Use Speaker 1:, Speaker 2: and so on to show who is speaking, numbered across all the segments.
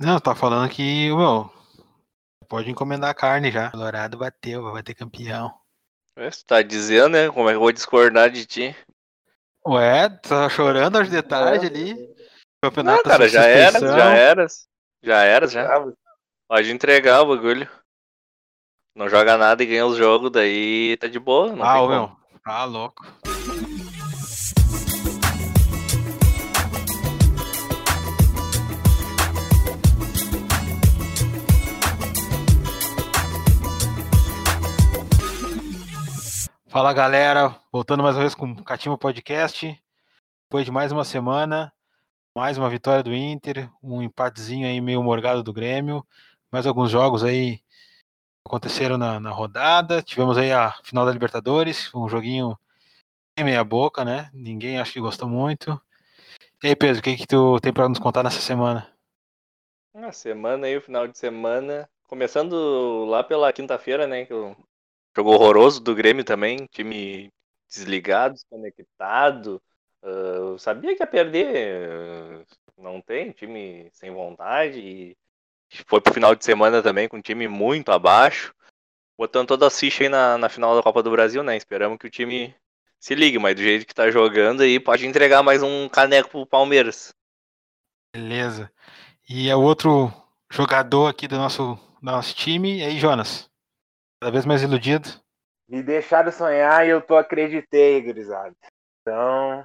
Speaker 1: Não, tá falando que, meu, pode encomendar a carne já. Colorado bateu, vai ter campeão.
Speaker 2: É, Você tá dizendo, né? Como é que eu vou discordar de ti?
Speaker 1: Ué, tá chorando aos detalhes ali. Campeonato
Speaker 2: Não, cara, já era, já era. Já era, já. Pode entregar o bagulho. Não joga nada e ganha os jogos, daí tá de boa. Não
Speaker 1: Ah,
Speaker 2: tem
Speaker 1: ô,
Speaker 2: como.
Speaker 1: meu, tá louco. Fala galera, voltando mais uma vez com o Catima Podcast. Depois de mais uma semana, mais uma vitória do Inter, um empatezinho aí meio morgado do Grêmio, mais alguns jogos aí aconteceram na, na rodada. Tivemos aí a final da Libertadores, um joguinho meia boca, né? Ninguém acho que gostou muito. E aí, Pedro, o que que tu tem para nos contar nessa semana?
Speaker 2: A semana aí, o final de semana. Começando lá pela quinta-feira, né? Que jogo horroroso do Grêmio também. Time desligado, desconectado. Eu sabia que ia perder. ah, não tem, time sem vontade. E foi pro final de semana também com um time muito abaixo. Botando toda a ficha aí na, na final da Copa do Brasil, né? Esperamos que o time se ligue, mas do jeito que tá jogando aí, pode entregar mais um caneco pro Palmeiras.
Speaker 1: Beleza. E é outro jogador aqui do nosso, do nosso time, e aí, Jonas? Cada vez mais iludido.
Speaker 3: Me deixaram sonhar e eu tô acreditei, gurizada. Então,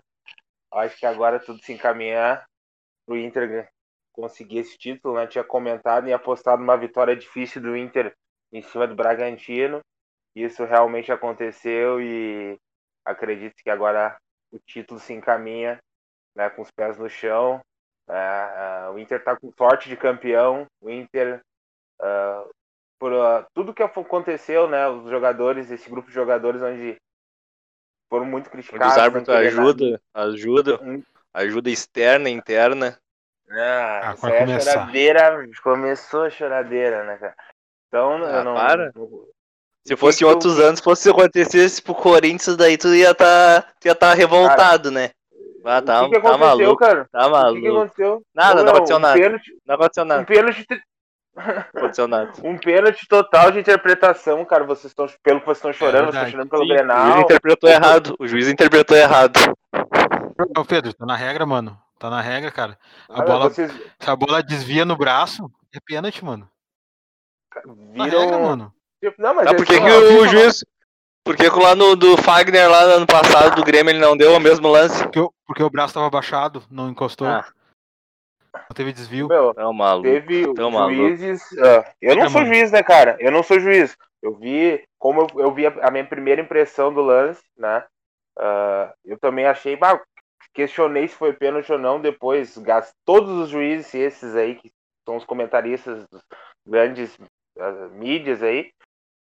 Speaker 3: acho que agora tudo se encaminhar pro Inter conseguir esse título, né? Tinha comentado e apostado numa vitória difícil do Inter em cima do Bragantino. Isso realmente aconteceu e acredito que agora o título se encaminha né, com os pés no chão. né? Ah, o Inter tá com sorte de campeão. O Inter ah, por ah, tudo que aconteceu, né? Os jogadores, esse grupo de jogadores onde foram muito
Speaker 2: Os
Speaker 3: criticados.
Speaker 2: árbitros
Speaker 3: não querer
Speaker 2: ajuda, ajuda, ajuda externa, interna.
Speaker 3: Ah,
Speaker 1: Ah,
Speaker 3: isso
Speaker 1: vai
Speaker 3: aí é
Speaker 1: começar.
Speaker 3: choradeira. Começou a choradeira, né, cara? Então,
Speaker 2: Ah,
Speaker 3: eu não.
Speaker 2: para.
Speaker 3: não-
Speaker 2: Se fosse
Speaker 3: que
Speaker 2: outros
Speaker 3: eu-
Speaker 2: anos, fosse acontecesse pro Corinthians, daí tu ia tá, tu ia tá revoltado, né? Ah, tá,
Speaker 3: o que, que
Speaker 2: tá
Speaker 3: aconteceu,
Speaker 2: maluco,
Speaker 3: cara?
Speaker 2: tá
Speaker 3: O que, que
Speaker 2: maluco.
Speaker 3: aconteceu?
Speaker 2: Nada, não aconteceu
Speaker 3: um
Speaker 2: nada.
Speaker 3: Pênalti,
Speaker 2: Não aconteceu
Speaker 3: um
Speaker 2: nada,
Speaker 3: pênalti,
Speaker 2: não aconteceu nada.
Speaker 3: um pênalti total de interpretação, cara. Vocês estão, pelo que vocês estão chorando, vocês estão chorando pelo
Speaker 2: Sim, o juiz
Speaker 3: Grenal.
Speaker 2: interpretou errado, o juiz interpretou errado.
Speaker 1: Ô, Pedro, tá na regra, mano. Tá na regra, cara. A
Speaker 3: Olha,
Speaker 1: bola,
Speaker 3: vocês
Speaker 1: se a bola desvia no braço, é pênalti, mano. Na
Speaker 3: viram.
Speaker 1: regra, mano.
Speaker 3: Não, mas
Speaker 2: Tá,
Speaker 3: é
Speaker 2: por que, que o juiz. Por que que lá no do Fagner, lá no ano passado, do Grêmio, ele não deu o mesmo lance?
Speaker 1: Porque, o- porque o braço tava baixado, não encostou,
Speaker 2: Ah,
Speaker 1: não teve desvio.
Speaker 3: meu,
Speaker 2: é um maluco.
Speaker 3: Teve
Speaker 2: tão
Speaker 3: juízes. ah, eu não
Speaker 1: É,
Speaker 3: sou
Speaker 1: mano.
Speaker 3: juiz, né, cara? Eu não sou juiz. Eu vi, como eu, eu vi a, a minha primeira impressão do lance, né? ah, eu também achei, bah, questionei se foi pênalti ou não. Depois, todos os juízes, esses aí, que são os comentaristas dos grandes mídias aí,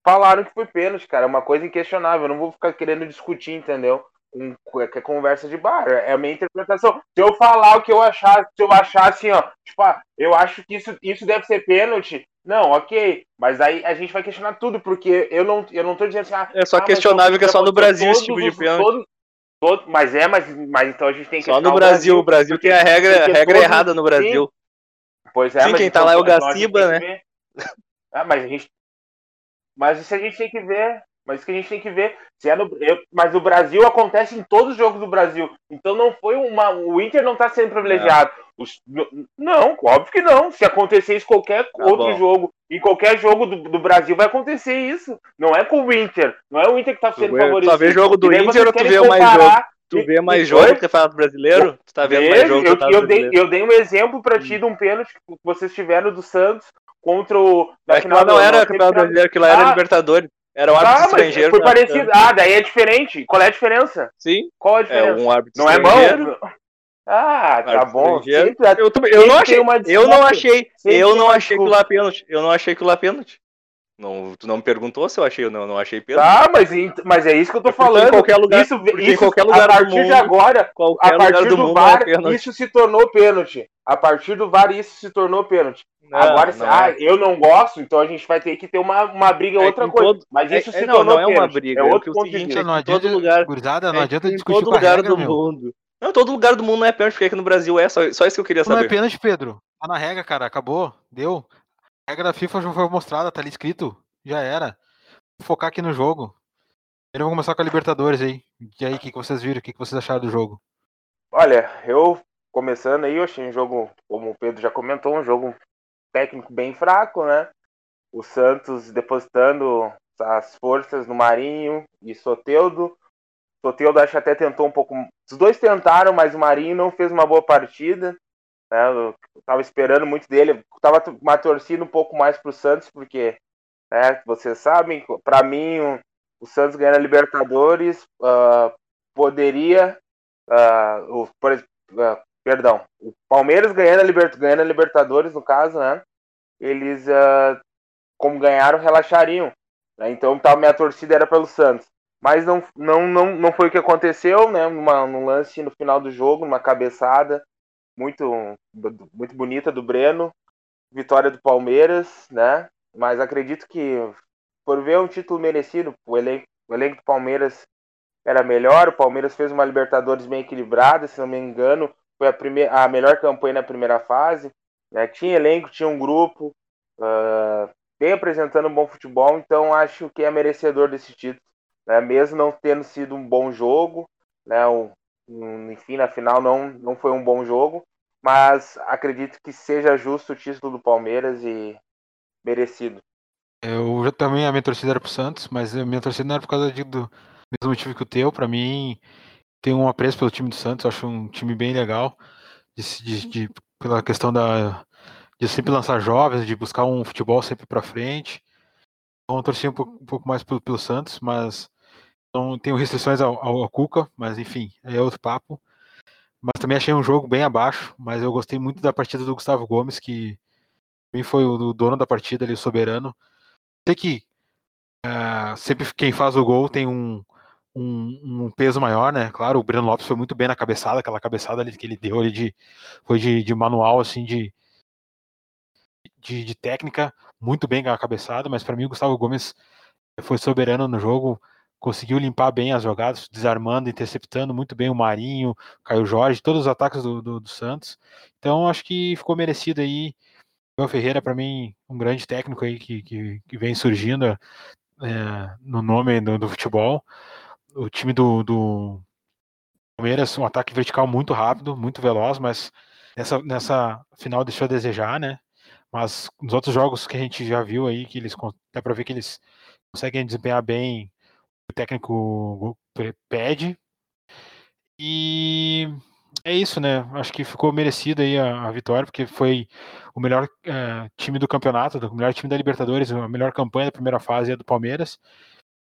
Speaker 3: falaram que foi pênalti, cara. É uma coisa inquestionável. Eu não vou ficar querendo discutir, entendeu? Com é é conversa de bar. É a minha interpretação. Se eu falar o que eu achar, se eu achar assim, ó, tipo, ah, eu acho que isso, isso deve ser pênalti. Não, ok. Mas aí a gente vai questionar tudo, porque eu não, eu não tô dizendo assim, ah,
Speaker 2: É só
Speaker 3: ah,
Speaker 2: questionável que é só no Brasil esse tipo de pênalti.
Speaker 3: todos- todos- mas é, mas, mas então a gente tem que
Speaker 2: Só no Brasil, o Brasil
Speaker 3: porque-
Speaker 2: tem a regra, a regra
Speaker 3: todos-
Speaker 2: errada no Brasil.
Speaker 3: Pois é,
Speaker 2: Sim,
Speaker 3: mas
Speaker 2: quem tá
Speaker 3: então,
Speaker 2: lá é o Gaciba, né?
Speaker 3: Ah, mas a gente. Mas isso a gente tem que ver. Mas que a gente tem que ver. Se é no... eu- Mas o Brasil acontece em todos os jogos do Brasil. Então não foi uma. O Inter não tá sendo privilegiado. Os- n- Não, óbvio que não. Se acontecer isso qualquer
Speaker 2: Tá
Speaker 3: outro
Speaker 2: bom.
Speaker 3: jogo, em qualquer jogo do, do Brasil vai acontecer isso. Não é com o Inter. Não é o Inter que tá sendo favorecido.
Speaker 2: só vê jogo do Inter ou tu vê mais
Speaker 3: comparar-
Speaker 2: Tu vê mais jogo do Campeonato Brasileiro? Tu tá vendo mais jogo
Speaker 3: eu, eu, dei, eu dei um exemplo pra ti de um pênalti que vocês tiveram do Santos contra o. da
Speaker 2: que lá não
Speaker 3: do-
Speaker 2: era Campeonato
Speaker 3: final-
Speaker 2: Brasileiro, que lá era
Speaker 3: Ah.
Speaker 2: Libertadores. Era um
Speaker 3: Ah,
Speaker 2: árbitro
Speaker 3: mas
Speaker 2: estrangeiro.
Speaker 3: foi
Speaker 2: né?
Speaker 3: parecido. Ah, daí é diferente. Qual é a diferença?
Speaker 2: Sim,
Speaker 3: Qual a
Speaker 2: é
Speaker 3: diferença?
Speaker 2: um árbitro
Speaker 3: não é
Speaker 2: estrangeiro.
Speaker 3: bom? Ah, tá
Speaker 2: árbitro
Speaker 3: bom. Sempre-
Speaker 2: Eu, também- eu
Speaker 3: Sempre
Speaker 2: não achei,
Speaker 3: uma
Speaker 2: eu não achei, eu não
Speaker 3: uma
Speaker 2: achei que
Speaker 3: desculpa.
Speaker 2: lá pênalti. Eu não achei que lá pênalti. Não, tu não me perguntou se eu achei ou não, não achei pênalti.
Speaker 3: Tá, mas, ent- mas é isso que eu tô
Speaker 2: em
Speaker 3: falando.
Speaker 2: qualquer lugar-
Speaker 3: isso,
Speaker 2: porque em
Speaker 3: isso,
Speaker 2: qualquer lugar
Speaker 3: a
Speaker 2: do
Speaker 3: partir de
Speaker 2: mundo-
Speaker 3: agora,
Speaker 2: Qualquer
Speaker 3: a partir
Speaker 2: do
Speaker 3: do
Speaker 2: mundo
Speaker 3: VAR,
Speaker 2: é
Speaker 3: isso se tornou pênalti. A partir do VAR, isso se tornou pênalti.
Speaker 2: Não,
Speaker 3: Agora,
Speaker 2: não
Speaker 3: ah,
Speaker 2: é.
Speaker 3: eu não gosto, então a gente vai ter que ter uma, uma briga,
Speaker 2: É
Speaker 3: outra
Speaker 2: em
Speaker 3: coisa.
Speaker 2: todo-
Speaker 3: Mas
Speaker 2: é-
Speaker 3: isso
Speaker 2: é,
Speaker 3: se
Speaker 2: não,
Speaker 3: tornou
Speaker 2: não é uma briga,
Speaker 3: É
Speaker 2: é o
Speaker 3: outro
Speaker 2: que é o
Speaker 3: ponto de
Speaker 2: seguinte,
Speaker 3: vista.
Speaker 2: é
Speaker 1: não
Speaker 2: em todo
Speaker 1: adianta,
Speaker 2: lugar-
Speaker 1: gurizada, não
Speaker 2: É
Speaker 1: adianta
Speaker 2: em
Speaker 1: discutir
Speaker 2: todo
Speaker 1: com a
Speaker 2: lugar
Speaker 1: regra,
Speaker 2: do
Speaker 1: meu.
Speaker 2: mundo. Não, todo lugar do mundo não é pênalti, porque aqui no Brasil é, só, só isso que eu queria
Speaker 1: Não é
Speaker 2: saber.
Speaker 1: pênalti, Pedro. Tá na regra, cara. Acabou. Deu. A regra da FIFA já foi mostrada, tá ali escrito. Já era. Vou focar aqui no jogo. Primeiro vamos começar com a Libertadores aí. E aí, o que, que vocês viram? O que, que vocês acharam do jogo?
Speaker 3: Olha, eu começando aí, eu achei um jogo, como o Pedro já comentou, um jogo técnico bem fraco, né? O Santos depositando as forças no Marinho e Soteudo. Soteudo acho que até tentou um pouco. Os dois tentaram, mas o Marinho não fez uma boa partida. Né? Eu tava esperando muito dele. Tava uma torcida um pouco mais pro Santos, porque, né, vocês sabem, para mim, o, o, Santos ganhando a Libertadores uh, poderia. Uh, o, por, uh, perdão, o Palmeiras ganhando a, Libert, ganhando a Libertadores, no caso, né? Eles, como ganharam, relaxariam. Né? Então, tá, minha torcida era pelo Santos. Mas não, não, não, não foi o que aconteceu, né? Numa, num lance no final do jogo, numa cabeçada muito, muito bonita do Breno. Vitória do Palmeiras, né? Mas acredito que, por ver um título merecido, o elenco, o elenco do Palmeiras era melhor. O Palmeiras fez uma Libertadores bem equilibrada, se não me engano foi a, primeira, a melhor campanha na primeira fase. Né? Tinha elenco, tinha um grupo, uh, bem apresentando um bom futebol, então acho que é merecedor desse título. Né? Mesmo não tendo sido um bom jogo, né? Enfim, na final não, não foi um bom jogo, mas acredito que seja justo o título do Palmeiras e merecido.
Speaker 1: Eu também a minha torcida era pro Santos, mas a minha torcida não era por causa de, do mesmo motivo que o teu. Para mim, tenho um apreço pelo time do Santos, acho um time bem legal, de, de, de, pela questão da, de sempre lançar jovens, de buscar um futebol sempre para frente. Então eu torci um pouco, um pouco mais pelo, pelo, Santos, mas não tenho restrições ao, ao, Cuca, mas enfim, é outro papo. Mas também achei um jogo bem abaixo, mas eu gostei muito da partida do Gustavo Gomes, que também foi o dono da partida ali, o soberano. Sei que uh, sempre quem faz o gol tem um, um, um, peso maior, né? Claro, o Breno Lopes foi muito bem na cabeçada, aquela cabeçada ali que ele deu ali de foi de, de manual assim de, de, de técnica, muito bem a cabeçada, mas para mim o Gustavo Gomes foi soberano no jogo, conseguiu limpar bem as jogadas, desarmando, interceptando muito bem o Marinho, o Caio Jorge, todos os ataques do, do, do Santos. Então acho que ficou merecido aí. O Ferreira, para mim, um grande técnico aí que, que, que vem surgindo é, no nome do, do futebol o time do, do Palmeiras, um ataque vertical muito rápido, muito veloz, mas nessa, nessa final deixou a desejar, né? Mas nos outros jogos que a gente já viu aí, que eles dá para ver que eles conseguem desempenhar bem o técnico pede. E é isso, né? Acho que ficou merecida aí a, a vitória, porque foi o melhor é, time do campeonato, o melhor time da Libertadores, a melhor campanha da primeira fase é do Palmeiras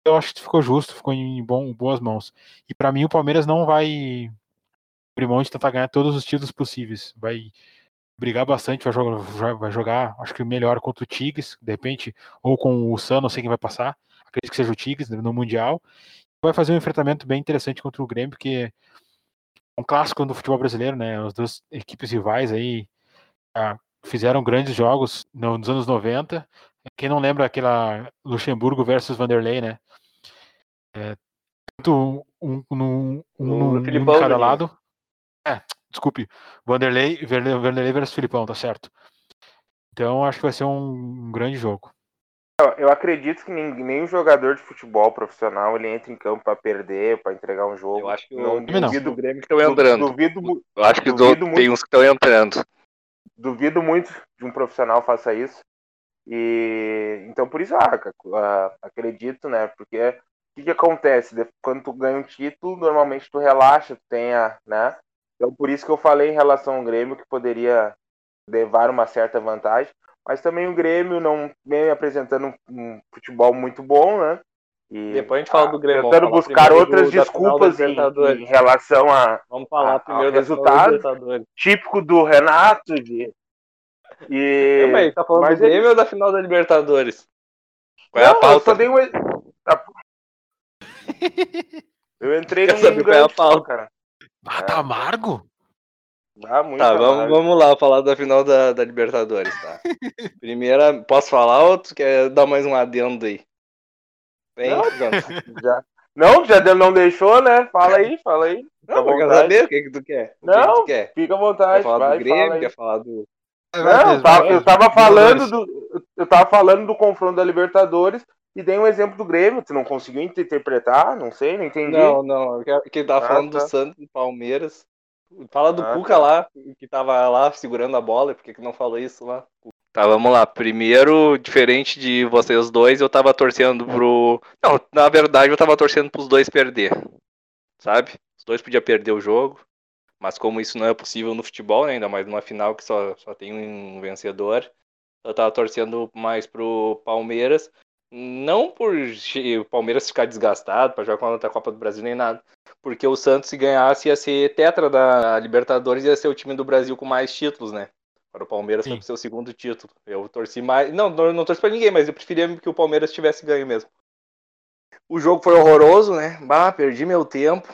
Speaker 1: eu acho que ficou justo, ficou em bom, boas mãos. E para mim o Palmeiras não vai abrir mão de tentar ganhar todos os títulos possíveis. Vai brigar bastante, vai jogar, vai jogar, acho que melhor contra o Tigres, de repente, ou com o San, não sei quem vai passar. Acredito que seja o Tigres no Mundial. Vai fazer um enfrentamento bem interessante contra o Grêmio, porque é um clássico do futebol brasileiro, né? As duas equipes rivais aí ah, fizeram grandes jogos nos anos 90. Quem não lembra aquela Luxemburgo versus Vanderlei, né? É, tanto um, um, um, um em cada lado. É, desculpe. Vanderlei, Vanderlei versus Filipão, tá certo. Então acho que vai ser um grande jogo.
Speaker 3: Eu acredito que nenhum jogador de futebol profissional ele entra em campo para perder, para entregar um jogo.
Speaker 2: Eu acho que não, duvido do Grêmio que estão entrando. Duvido, eu acho que duvido do, tem uns que estão entrando.
Speaker 3: Duvido muito de um profissional faça isso. E então por isso ah, ah acredito, né? Porque o que, que acontece? Quando tu ganha um título, normalmente tu relaxa, tu tem a, né? Então por isso que eu falei em relação ao Grêmio que poderia levar uma certa vantagem, mas também o Grêmio não vem apresentando um, um futebol muito bom, né?
Speaker 2: E, Depois a gente fala do Grêmio.
Speaker 3: Tentando buscar outras desculpas em, em, relação a,
Speaker 2: vamos falar
Speaker 3: a,
Speaker 2: primeiro
Speaker 3: resultado típico do Renato de e
Speaker 2: Também, tá falando mas do Grêmio ele... ou da final da Libertadores?
Speaker 3: Qual não, é a pauta? Eu só dei um Eu entrei no
Speaker 2: qual é a pauta, cara.
Speaker 1: Ah, tá amargo?
Speaker 2: Ah, muito tá, vamos, vamos lá falar da final da, da Libertadores, tá? Primeira, posso falar ou tu quer dar mais um adendo aí?
Speaker 3: Vem, não, já, não, já não deixou, né? Fala aí, fala aí.
Speaker 2: Não, quer saber o que, que tu quer? O
Speaker 3: não,
Speaker 2: que, que tu
Speaker 3: quer? fica à vontade.
Speaker 2: Quer falar
Speaker 3: vai,
Speaker 2: do Grêmio, quer falar do,
Speaker 3: não, eu tava, eu tava falando do. Eu tava falando do confronto da Libertadores e dei um exemplo do Grêmio. Tu não conseguiu interpretar? Não sei, não entendi.
Speaker 2: Não, não. Quem tava ah, falando tá. do Santos e Palmeiras. Fala do ah, Cuca tá. lá, que tava lá segurando a bola, por que não falou isso lá? Tá, vamos lá. Primeiro, diferente de vocês dois, eu tava torcendo pro. Não, na verdade eu tava torcendo pros dois perder. Sabe? Os dois podiam perder o jogo. Mas como isso não é possível no futebol, né, ainda mais numa final que só, só tem um vencedor, eu tava torcendo mais pro Palmeiras. Não por o Palmeiras ficar desgastado para jogar contra a Copa do Brasil nem nada. Porque o Santos, se ganhasse, ia ser tetra da Libertadores, ia ser o time do Brasil com mais títulos, né? Para o Palmeiras Sim. foi o seu segundo título. Eu torci mais. Não, não, não torci para ninguém, mas eu preferia que o Palmeiras tivesse ganho mesmo. O jogo foi horroroso, né? Bah, perdi meu tempo.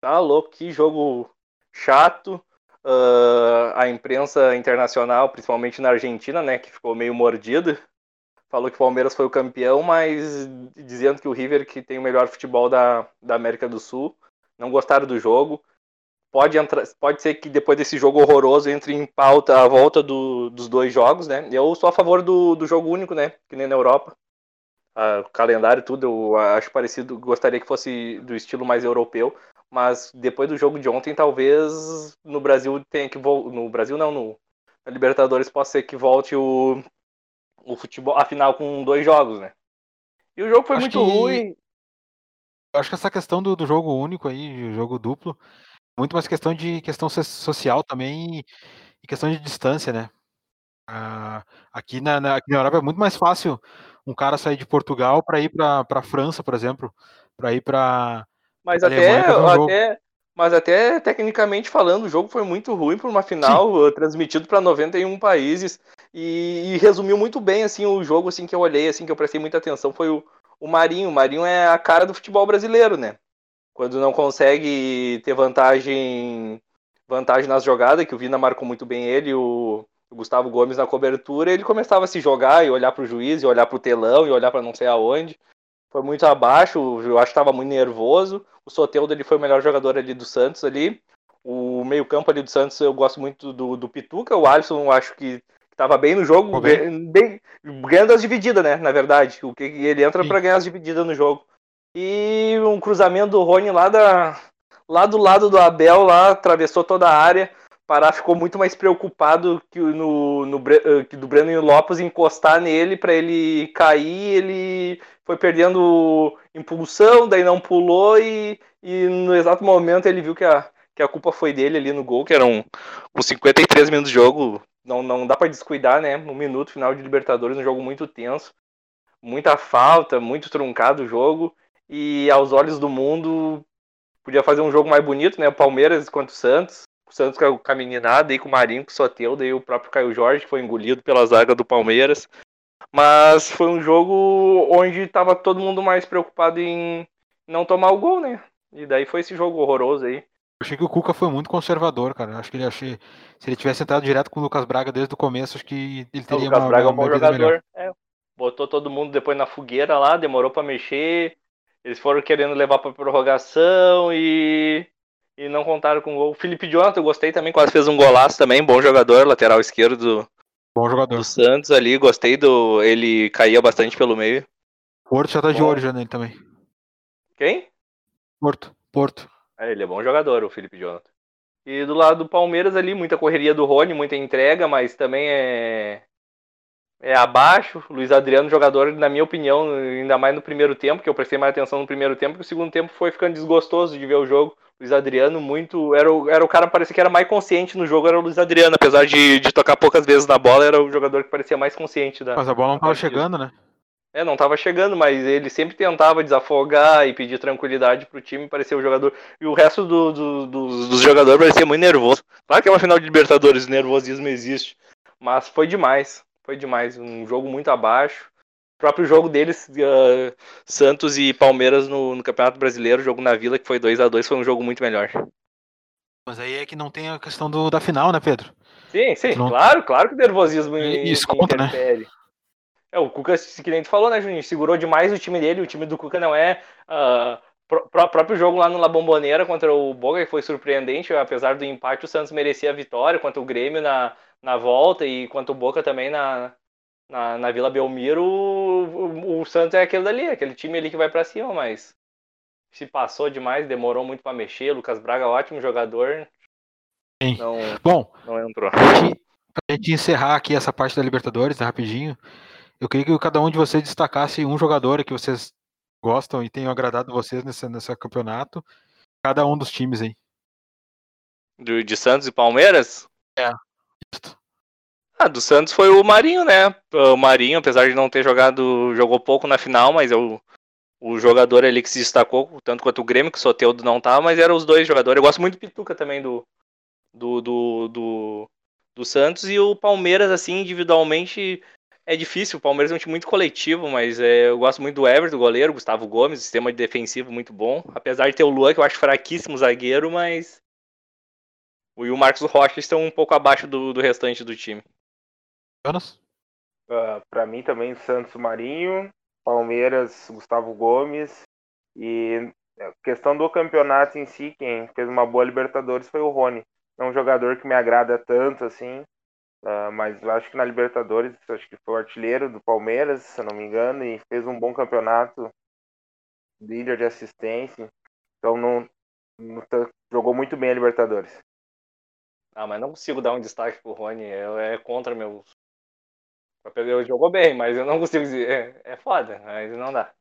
Speaker 2: Tá louco, que jogo chato. Uh, a imprensa internacional, principalmente na Argentina, né, que ficou meio mordida, falou que o Palmeiras foi o campeão, mas dizendo que o River que tem o melhor futebol da, da América do Sul. Não gostaram do jogo. Pode, entrar, pode ser que depois desse jogo horroroso entre em pauta a volta do, dos dois jogos, né? Eu sou a favor do, do jogo único, né? Que nem na Europa. Uh, o calendário tudo, eu acho parecido. Gostaria que fosse do estilo mais europeu mas depois do jogo de ontem, talvez no Brasil tenha que. No Brasil não, no na Libertadores possa ser que volte o, o futebol, a final com dois jogos, né? E o jogo foi acho muito que... ruim.
Speaker 1: Eu acho que essa questão do, do jogo único aí, jogo duplo, muito mais questão de questão social também e questão de distância, né? Ah, aqui, na, na, aqui na Europa é muito mais fácil um cara sair de Portugal para ir para a França, por exemplo, para ir para
Speaker 2: mas até, até, mas até tecnicamente falando, o jogo foi muito ruim por uma final Sim. Transmitido para 91 países e, e, resumiu muito bem assim o jogo assim que eu olhei, assim que eu prestei muita atenção foi o, o Marinho. O Marinho é a cara do futebol brasileiro, né? Quando não consegue ter vantagem vantagem nas jogadas, que o Vina marcou muito bem ele, o, o Gustavo Gomes na cobertura, ele começava a se jogar e olhar para o juiz, e olhar para o telão, e olhar para não sei aonde foi muito abaixo, eu acho que estava muito nervoso. O Soteudo ele foi o melhor jogador ali do Santos ali. O meio-campo ali do Santos eu gosto muito do, do Pituca, o Alisson eu acho que estava bem no jogo, bem, bem, ganhando as divididas, né? Na verdade, o que ele entra para ganhar as divididas no jogo. E um cruzamento do Rony lá da lá do lado do Abel lá atravessou toda a área. Pará ficou muito mais preocupado que no, no eh, que do Breno Lopes encostar nele para ele cair, ele foi perdendo impulsão, daí não pulou e, e no exato momento ele viu que a, que a culpa foi dele ali no gol, que eram com 53 minutos de jogo, não, não dá para descuidar, né? Um minuto final de Libertadores, um jogo muito tenso, muita falta, muito truncado o jogo e aos olhos do mundo podia fazer um jogo mais bonito, né? O Palmeiras contra o Santos, o Santos com a meninada, e com o Marinho, com o Soteldo, e o próprio Caio Jorge, que foi engolido pela zaga do Palmeiras. Mas foi um jogo onde estava todo mundo mais preocupado em não tomar o gol, né? E daí foi esse jogo horroroso aí.
Speaker 1: Achei que o Cuca foi muito conservador, cara. acho que ele achei. Se ele tivesse entrado direto com o Lucas Braga desde o começo, acho que ele teria
Speaker 2: o Lucas uma, Braga é um bom jogador. É, botou todo mundo depois na fogueira lá, demorou para mexer. Eles foram querendo levar para prorrogação e e não contaram com o gol. O Felipe Jonathan, eu gostei também, quase fez um golaço também, bom jogador, lateral esquerdo
Speaker 1: bom jogador.
Speaker 2: do Santos ali, gostei do. Ele caía bastante pelo meio.
Speaker 1: Porto já tá bom. de olho já nele também.
Speaker 2: Quem?
Speaker 1: Porto. Porto.
Speaker 2: É, ele é bom jogador, o Felipe Jonathan. E do lado do Palmeiras ali, muita correria do Rony, muita entrega, mas também é é abaixo. Luiz Adriano, jogador, na minha opinião, ainda mais no primeiro tempo, que eu prestei mais atenção no primeiro tempo, que o segundo tempo foi ficando desgostoso de ver o jogo. Luiz Adriano, muito. Era o, era o cara, parecia que era mais consciente no jogo, era o Luiz Adriano, apesar de, de tocar poucas vezes na bola, era o jogador que parecia mais consciente da.
Speaker 1: Mas a bola não tava chegando, né?
Speaker 2: É, não tava chegando, mas ele sempre tentava desafogar e pedir tranquilidade pro time, parecia o jogador. E o resto do, do, do, dos jogadores parecia muito nervoso. Claro que é uma final de Libertadores, nervosismo existe. Mas foi demais. Foi demais. Um jogo muito abaixo próprio jogo deles, uh, Santos e Palmeiras no, no, Campeonato Brasileiro, jogo na Vila, que foi 2 a 2 foi um jogo muito melhor.
Speaker 1: Mas aí é que não tem a questão do, da final, né, Pedro?
Speaker 2: Sim, sim, não... claro, claro que o nervosismo
Speaker 1: Isso conta, né?
Speaker 2: É, o Cuca, que nem tu falou, né, Juninho, segurou demais o time dele, o time do Cuca não é... Uh, pro, próprio jogo lá no La Bombonera contra o Boga, que foi surpreendente, apesar do empate, o Santos merecia a vitória contra o Grêmio na, na volta e quanto o Boca também na, na, na Vila Belmiro, o, o, o, Santos é aquele dali, aquele time ali que vai para cima, mas se passou demais, demorou muito para mexer. Lucas Braga, ótimo jogador.
Speaker 1: Sim.
Speaker 2: Não,
Speaker 1: Bom,
Speaker 2: não entrou.
Speaker 1: Pra gente, encerrar aqui essa parte da Libertadores, né, rapidinho, eu queria que cada um de vocês destacasse um jogador que vocês gostam e tenham agradado vocês nesse, nesse campeonato, cada um dos times aí.
Speaker 2: Do, de Santos e Palmeiras?
Speaker 1: É.
Speaker 2: Ah, do Santos foi o Marinho, né? O Marinho, apesar de não ter jogado, jogou pouco na final, mas é o, o jogador ali que se destacou, tanto quanto o Grêmio, que o Soteudo não tava, mas eram os dois jogadores. Eu gosto muito do Pituca também do, do, do, do, do Santos e o Palmeiras, assim, individualmente é difícil. O Palmeiras é um time muito coletivo, mas é, eu gosto muito do Everton, do goleiro, Gustavo Gomes, sistema defensivo muito bom. Apesar de ter o Luan, que eu acho fraquíssimo zagueiro, mas o e o Marcos Rocha estão um pouco abaixo do, do restante do time.
Speaker 1: Jonas?
Speaker 3: Uh, para mim também Santos Marinho, Palmeiras Gustavo Gomes e a questão do campeonato em si, quem fez uma boa Libertadores foi o Rony. É um jogador que me agrada tanto assim, uh, mas eu acho que na Libertadores, acho que foi o artilheiro do Palmeiras, se eu não me engano, e fez um bom campeonato, líder de assistência. Então não, não jogou muito bem a Libertadores.
Speaker 2: Ah, mas não consigo dar um destaque pro Rony, é, é contra meus. Ele jogou bem, mas eu não consigo dizer. É, é foda, mas não dá.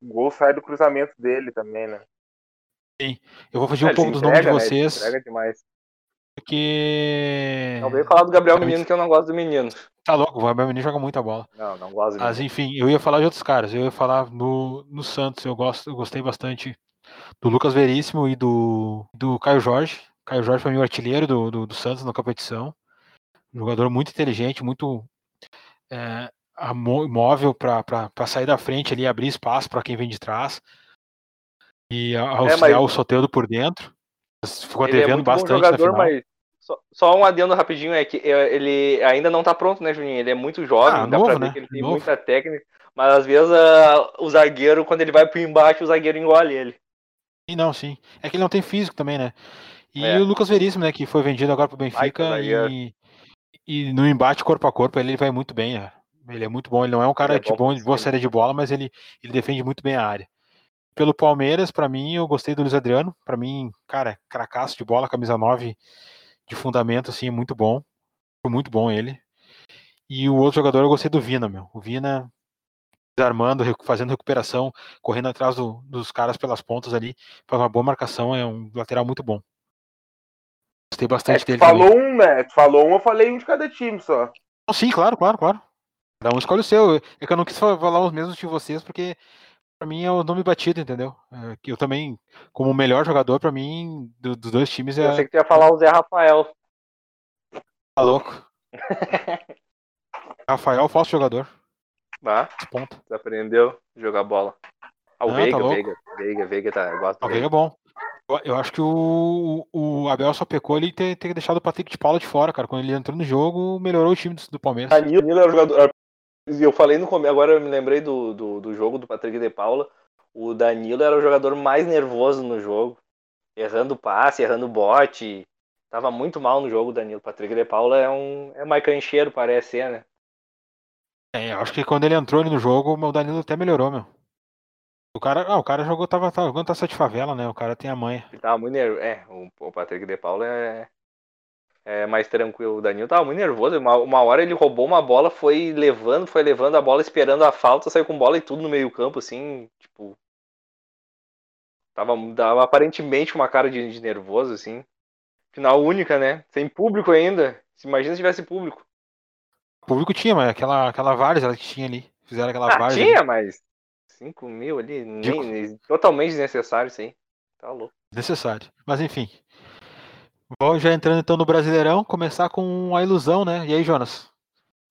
Speaker 3: O gol sai do cruzamento dele também, né?
Speaker 1: Sim. Eu vou fugir é, um pouco dos nomes de né? vocês.
Speaker 2: Entrega demais.
Speaker 1: Porque.
Speaker 2: Não veio falar do Gabriel Menino, que eu não gosto do menino.
Speaker 1: Tá louco, o Gabriel Menino joga muita bola.
Speaker 2: Não, não gosto
Speaker 1: Mas enfim, eu ia falar de outros caras. Eu ia falar no, no Santos, eu, gosto, eu gostei bastante do Lucas Veríssimo e do, do Caio Jorge. Caio Jorge foi o artilheiro do, do, do, Santos na competição. Um jogador muito inteligente, muito é, móvel para sair da frente ali, abrir espaço para quem vem de trás. E auxiliar é, mas... o Soteldo por dentro. Ficou
Speaker 2: ele é
Speaker 1: devendo
Speaker 2: é
Speaker 1: bastante
Speaker 2: jogador, mas só, só, um adendo rapidinho é que é, ele ainda não tá pronto, né, Juninho? Ele é muito jovem, ah, dá novo, pra ver né? que ele tem novo. muita técnica. Mas às vezes uh, o zagueiro, quando ele vai pro embate, o zagueiro engole ele.
Speaker 1: Sim, não, sim. É que ele não tem físico também, né? E é. o Lucas Veríssimo, né, que foi vendido agora pro Benfica Ai, e, e no embate corpo a corpo ele vai muito bem, né? Ele é muito bom, ele não é um cara é de bom, de boa série de bola, mas ele, ele defende muito bem a área. Pelo Palmeiras, para mim, eu gostei do Luiz Adriano. Para mim, cara, cracaço de bola, camisa 9 de fundamento, assim, muito bom. Foi muito bom ele. E o outro jogador eu gostei do Vina, meu. O Vina desarmando, fazendo recuperação, correndo atrás do, dos caras pelas pontas ali, faz uma boa marcação, é um lateral muito bom. Gostei bastante é, dele.
Speaker 3: Falou também. um, né? Tu falou um, eu falei um de cada time só.
Speaker 1: Sim, claro, claro, claro. Cada um escolhe o seu. É que eu não quis falar os mesmos de vocês, porque pra mim é o nome batido, entendeu? É, eu também, como o melhor jogador, pra mim, do, dos dois times é.
Speaker 2: Eu sei que tu ia falar o Zé Rafael.
Speaker 1: Tá louco. Rafael, falso jogador.
Speaker 2: Ah, ponto. Você aprendeu a jogar bola. Ah, o Não, Veiga, tá Veiga, Veiga, Veiga, tá. Eu gosto
Speaker 1: o Veiga é bom. Eu acho que o, o Abel só pecou ele ter, ter deixado o Patrick de Paula de fora, cara. Quando ele entrou no jogo, melhorou o time do, do Palmeiras.
Speaker 2: Danilo, Danilo é o jogador. Eu falei no começo, agora eu me lembrei do, do, do, jogo do Patrick de Paula. O Danilo era o jogador mais nervoso no jogo. Errando passe, errando bote. Tava muito mal no jogo o Danilo. Patrick de Paula é um é mais cancheiro, parece ser, né?
Speaker 1: É, eu acho que quando ele entrou ali no jogo, o Danilo até melhorou, meu. O cara, ah, o cara jogou, tava, tava jogando taça de favela, né? O cara tem a manha.
Speaker 2: Ele tava muito nervoso. É, o, o Patrick de Paula é, é mais tranquilo. O Danilo tava muito nervoso. Uma, uma hora ele roubou uma bola, foi levando, foi levando a bola, esperando a falta, saiu com bola e tudo no meio-campo, assim, tipo. Tava, tava aparentemente uma cara de, de nervoso, assim. Final única, né? Sem público ainda. Imagina se tivesse público.
Speaker 1: O público tinha, mas aquela, aquela várzea que tinha ali. Fizeram aquela
Speaker 2: ah, várzea. Tinha, ali. mas 5 mil ali, nem, totalmente desnecessário isso aí. Tá louco.
Speaker 1: Necessário. Mas enfim. Vou já entrando então no Brasileirão, começar com a ilusão, né? E aí, Jonas?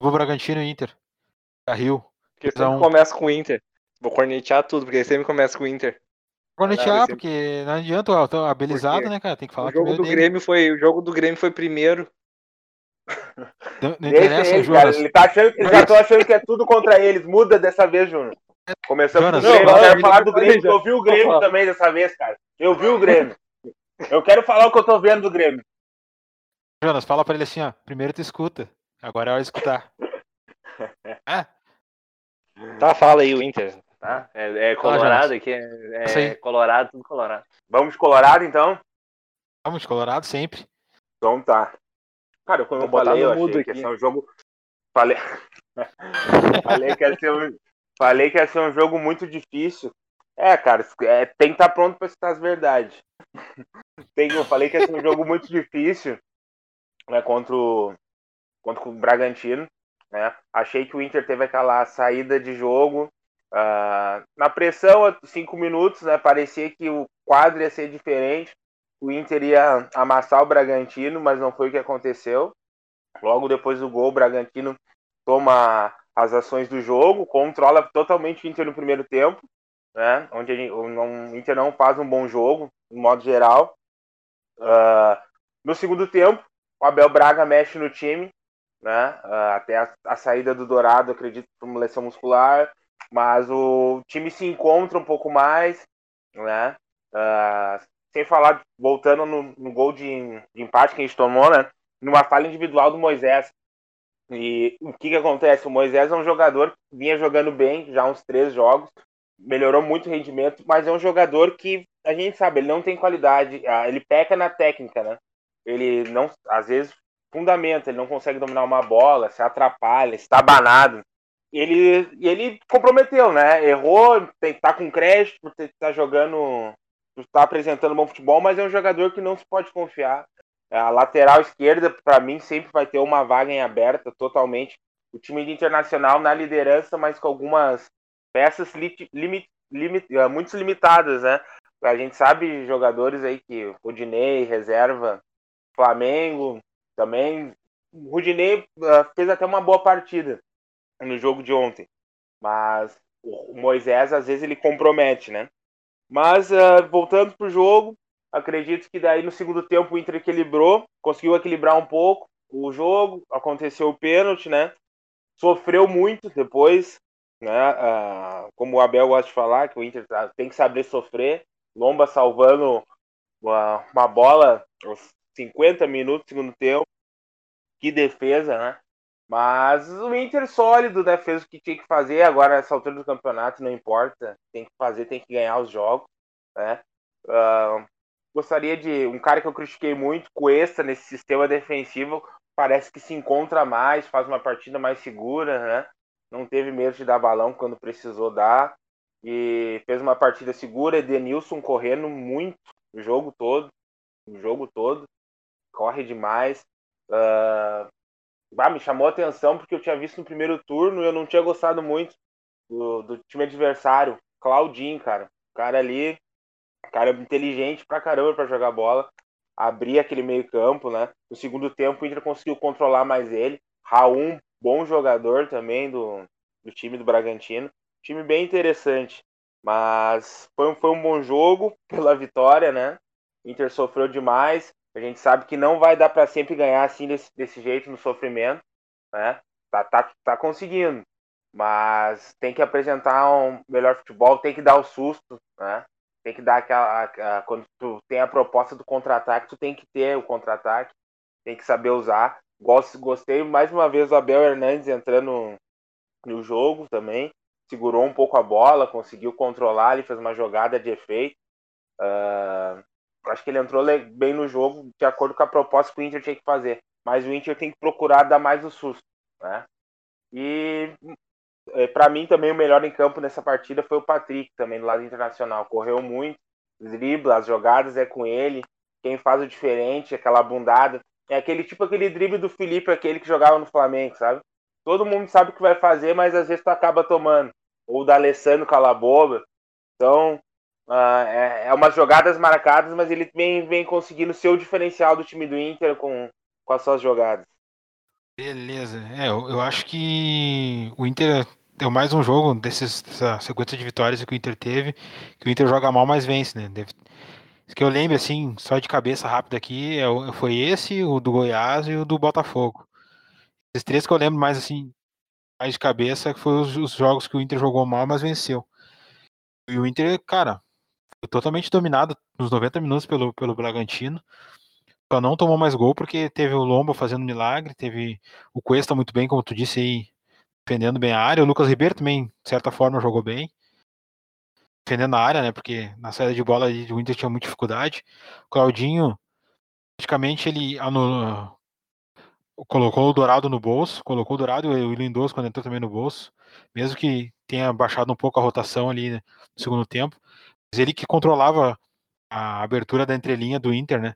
Speaker 1: Vou Bragantino e Inter. A Rio.
Speaker 2: Porque sempre então... começa com o Inter. Vou cornetear tudo, porque sempre começa com o Inter.
Speaker 1: Cornetear, sempre... porque não adianta, ó, habilizado, né, cara? Tem que falar
Speaker 2: o jogo do dele. Grêmio foi O jogo do Grêmio foi primeiro.
Speaker 3: Não, não interessa, ele, Jonas. Ele tá achando, já tô achando que é tudo contra eles. Muda dessa vez, Júnior. Jonas, com o Grêmio, eu quero falar do Grêmio, eu vi o Grêmio também dessa vez, cara. Eu vi o Grêmio. Eu quero falar o que eu tô vendo do Grêmio.
Speaker 1: Jonas, fala pra ele assim, ó. Primeiro tu escuta, agora é hora de escutar.
Speaker 2: é? Tá, fala aí o Inter. Tá? É, é Colorado aqui, é, é Colorado, tudo Colorado.
Speaker 3: Vamos de Colorado então?
Speaker 1: Vamos de Colorado sempre.
Speaker 3: Então tá. Cara, quando eu falei, eu achei que ia ser um jogo. Falei... falei, que ia ser um... falei que ia ser um jogo muito difícil. É, cara, é, tem que estar tá pronto para citar as verdades. tem, eu falei que ia ser um jogo muito difícil né, contra, o, contra o Bragantino. Né? Achei que o Inter teve aquela saída de jogo. Uh, na pressão, cinco minutos, né, parecia que o quadro ia ser diferente. O Inter ia amassar o Bragantino, mas não foi o que aconteceu. Logo depois do gol, o Bragantino toma as ações do jogo, controla totalmente o Inter no primeiro tempo né? Onde gente, o Inter não faz um bom jogo, no modo geral. Uh, no segundo tempo, o Abel Braga mexe no time, né? Uh, até a, a, saída do Dourado, acredito, por uma lesão muscular, mas o time se encontra um pouco mais, né? Uh, sem falar, voltando no, no gol de, de, empate que a gente tomou, né? Numa falha individual do Moisés. E o que, que acontece? O Moisés é um jogador que vinha jogando bem já uns três jogos, melhorou muito o rendimento, mas é um jogador que a gente sabe, ele não tem qualidade, ah, ele peca na técnica, né? Ele não, às vezes, fundamenta, ele não consegue dominar uma bola, se atrapalha, está banado. Ele, ele comprometeu, né? Errou, tem, tá com crédito por estar tá jogando, por estar tá apresentando bom futebol, mas é um jogador que não se pode confiar. A lateral esquerda, para mim, sempre vai ter uma vaga em aberta totalmente. O time de internacional na liderança, mas com algumas peças limit, eh, muito limitadas, né? A gente sabe jogadores aí que Rudinei, reserva, Flamengo também. O Rudinei uh, fez até uma boa partida no jogo de ontem, mas o Moisés às vezes ele compromete, né? Mas uh, voltando pro jogo, acredito que daí no segundo tempo o Inter equilibrou, conseguiu equilibrar um pouco o jogo, aconteceu o pênalti, né? Sofreu muito depois, né? Ah, como o Abel gosta de falar, que o Inter tá, tem que saber sofrer. Lomba salvando uma, uma bola aos 50 minutos do segundo tempo. Que defesa, né? Mas o Inter sólido, né? Fez o que tinha que fazer. Agora, nessa altura do campeonato, não importa. Tem que fazer, tem que ganhar os jogos. Né? Uh, gostaria de. Um cara que eu critiquei muito, Cuesta, nesse sistema defensivo, parece que se encontra mais, faz uma partida mais segura, né? Não teve medo de dar balão quando precisou dar e fez uma partida segura. Edenilson correndo muito o jogo todo, o jogo todo, corre demais. Uh, me chamou a atenção porque eu tinha visto no primeiro turno e eu não tinha gostado muito do, do time adversário, Claudinho, cara. O cara ali, cara inteligente pra caramba para jogar bola, abrir aquele meio campo, né? No segundo tempo o Inter conseguiu controlar mais ele. Raul bom jogador também do, do time do Bragantino. Time bem interessante. Mas foi foi um bom jogo pela vitória, né? Inter sofreu demais. A gente sabe que não vai dar para sempre ganhar assim desse, desse jeito no sofrimento, né? Tá, tá, tá conseguindo. Mas tem que apresentar um melhor futebol, tem que dar o susto, né? Tem que dar aquela. A, a, quando tu tem a proposta do contra-ataque, tu tem que ter o contra-ataque, tem que saber usar. Gosto, gostei mais uma vez do Abel Hernandes entrando no jogo também. Segurou um pouco a bola, conseguiu controlar, ele fez uma jogada de efeito. Uh, acho que ele entrou bem no jogo, de acordo com a proposta que o Inter tinha que fazer. Mas o Inter tem que procurar dar mais o susto. Né? E é, para mim também o melhor em campo nessa partida foi o Patrick, também do lado internacional. Correu muito, dribla, as jogadas é com ele. Quem faz o diferente, aquela bundada. É aquele tipo aquele drible do Felipe, aquele que jogava no Flamengo, sabe? Todo mundo sabe o que vai fazer, mas às vezes tu acaba tomando. Ou da Alessandro Calaboba. Então, uh, é, é umas jogadas marcadas, mas ele vem, vem conseguindo ser o diferencial do time do Inter com, com as suas jogadas.
Speaker 1: Beleza. É, eu, eu acho que o Inter deu mais um jogo desses, dessa sequência de vitórias que o Inter teve, que o Inter joga mal, mas vence, né? Deve, que eu lembro, assim, só de cabeça rápida aqui, é, foi esse, o do Goiás e o do Botafogo. Esses três que eu lembro mais, assim, mais de cabeça, que foram os, os, jogos que o Inter jogou mal, mas venceu. E o Inter, cara, foi totalmente dominado nos 90 minutos pelo, pelo Bragantino. Só não tomou mais gol porque teve o Lomba fazendo milagre, teve o Cuesta muito bem, como tu disse aí, defendendo bem a área. O Lucas Ribeiro também, de certa forma, jogou bem. Defendendo a área, né? Porque na saída de bola o Inter tinha muita dificuldade. Claudinho, praticamente, ele anulou, colocou o Dourado no bolso, colocou o Dourado e o Lindoso quando entrou também no bolso, mesmo que tenha baixado um pouco a rotação ali no segundo tempo, mas ele que controlava a abertura da entrelinha do Inter, né?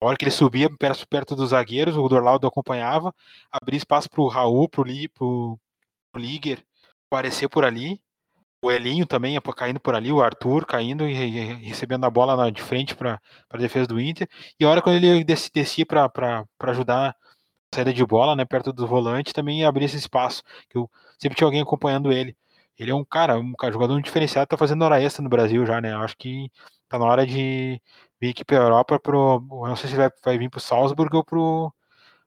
Speaker 1: A hora que ele subia perto, perto dos zagueiros, o Dorlado acompanhava, abria espaço para o Raul, para o Liger aparecer por ali, o Elinho também caindo por ali, o Arthur caindo e, recebendo a bola de frente para a defesa do Inter. E a hora quando ele descia para ajudar saída de bola, né, perto do volante, também abrir esse espaço, que eu sempre tinha alguém acompanhando ele. Ele é um cara, um jogador diferenciado, tá fazendo hora extra no Brasil já, né? Acho que tá na hora de vir aqui pra Europa pro. Não sei se vai, vai vir pro Salzburg ou pro,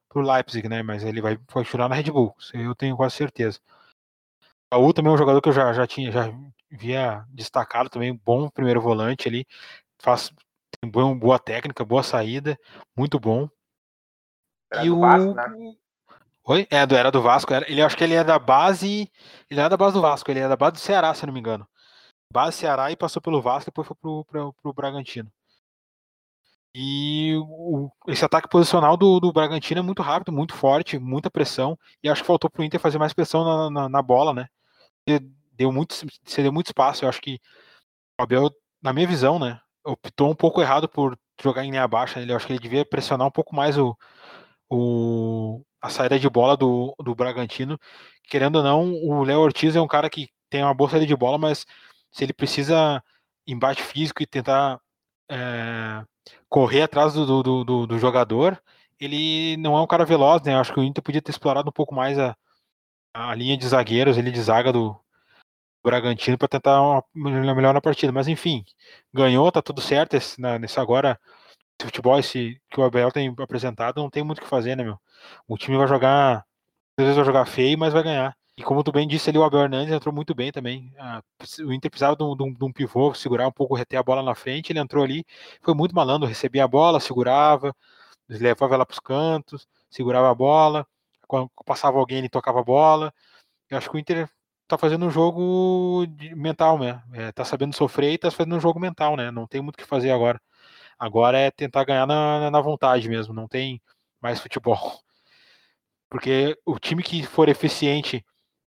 Speaker 1: pro Leipzig, né? Mas ele vai continuar na Red Bull, eu tenho quase certeza. O Raul também é um jogador que eu já, já tinha, já via destacado também, bom primeiro volante ali, faz tem boa técnica, boa saída, muito bom.
Speaker 3: Era e do Vasco, o... né?
Speaker 1: Oi? É, do, era do Vasco. Era, ele acho que ele é da base. Ele era da base do Vasco, ele é da base do Ceará, se não me engano. Base Ceará e passou pelo Vasco e depois foi pro, pro, pro Bragantino. E o, esse ataque posicional do, do Bragantino é muito rápido, muito forte, muita pressão. E acho que faltou pro Inter fazer mais pressão na, na, na bola, né? Deu muito, deu muito espaço. Eu acho que o Abel, na minha visão, né? Optou um pouco errado por jogar em linha baixa. Ele, eu acho que ele devia pressionar um pouco mais o, o, a saída de bola do, do Bragantino. Querendo ou não, o Léo Ortiz é um cara que tem uma boa saída de bola, mas se ele precisa embate físico e tentar é, correr atrás do, do, do, do, jogador, ele não é um cara veloz, né? Acho que o Inter podia ter explorado um pouco mais a, a linha de zagueiros, ele de zaga do Bragantino para tentar uma, melhor na partida. Mas enfim, ganhou, tá tudo certo. Esse, nesse agora esse futebol esse, que o Abel tem apresentado, não tem muito o que fazer, né, meu? O time vai jogar, às vezes vai jogar feio, mas vai ganhar. E como tu bem disse ali, o Abel Hernandes entrou muito bem também. Ah, o Inter precisava de um, de, um, de um, pivô, segurar um pouco, reter a bola na frente. Ele entrou ali, foi muito malandro, recebia a bola, segurava, levava ela para os cantos, segurava a bola. Quando passava alguém, ele tocava a bola. Eu acho que o Inter tá fazendo um jogo mental, né? É, tá sabendo sofrer e tá fazendo um jogo mental, né? Não tem muito o que fazer agora. Agora é tentar ganhar na, na vontade mesmo, não tem mais futebol. Porque o time que for eficiente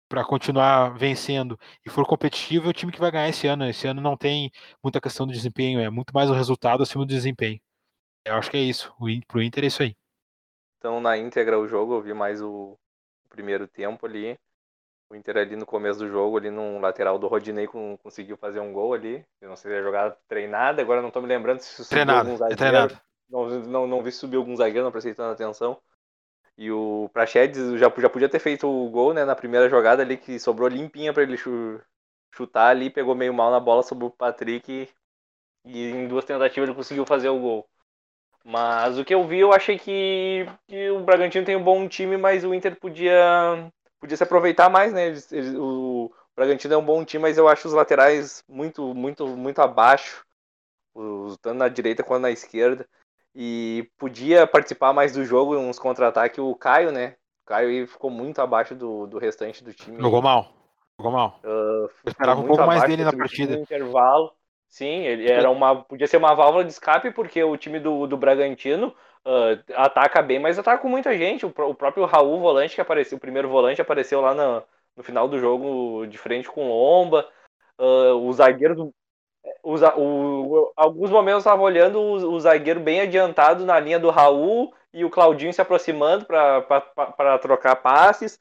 Speaker 1: para continuar vencendo e for competitivo é o time que vai ganhar esse ano. Esse ano não tem muita questão do desempenho, é muito mais o resultado acima do desempenho. Eu acho que é isso. O pro Inter é isso aí.
Speaker 2: Então, na íntegra o jogo, eu vi mais o primeiro tempo ali. O Inter ali no começo do jogo, ali no lateral do Rodinei conseguiu fazer um gol ali. Eu não sei se é jogada treinada, agora não estou me lembrando se subiu
Speaker 1: treinado, algum zagueiro. É treinado.
Speaker 2: Não, não, não vi se subiu algum zagueiro, não prestei tanta atenção. E o Prachedes já, já podia ter feito o gol, né, na primeira jogada ali, que sobrou limpinha para ele chutar ali, pegou meio mal na bola sobre o Patrick e em duas tentativas ele conseguiu fazer o gol. Mas o que eu vi, eu achei que, que o Bragantino tem um bom time, mas o Inter podia podia se aproveitar mais, né? o Bragantino é um bom time, mas eu acho os laterais muito, muito, muito abaixo, tanto na direita quanto na esquerda. E podia participar mais do jogo em uns contra-ataques o Caio, né? O Caio ficou muito abaixo do, do restante do time.
Speaker 1: Jogou mal. Jogou mal. Uh, eu esperava um pouco mais dele na partida.
Speaker 2: intervalo. Sim, ele era uma. Podia ser uma válvula de escape, porque o time do, do Bragantino uh, ataca bem, mas ataca com muita gente. O, o, próprio Raul Volante, que apareceu, o primeiro volante, apareceu lá no, no final do jogo de frente com Lomba. Uh, o zagueiro o, o, alguns momentos estava olhando o, o, zagueiro bem adiantado na linha do Raul e o Claudinho se aproximando para trocar passes.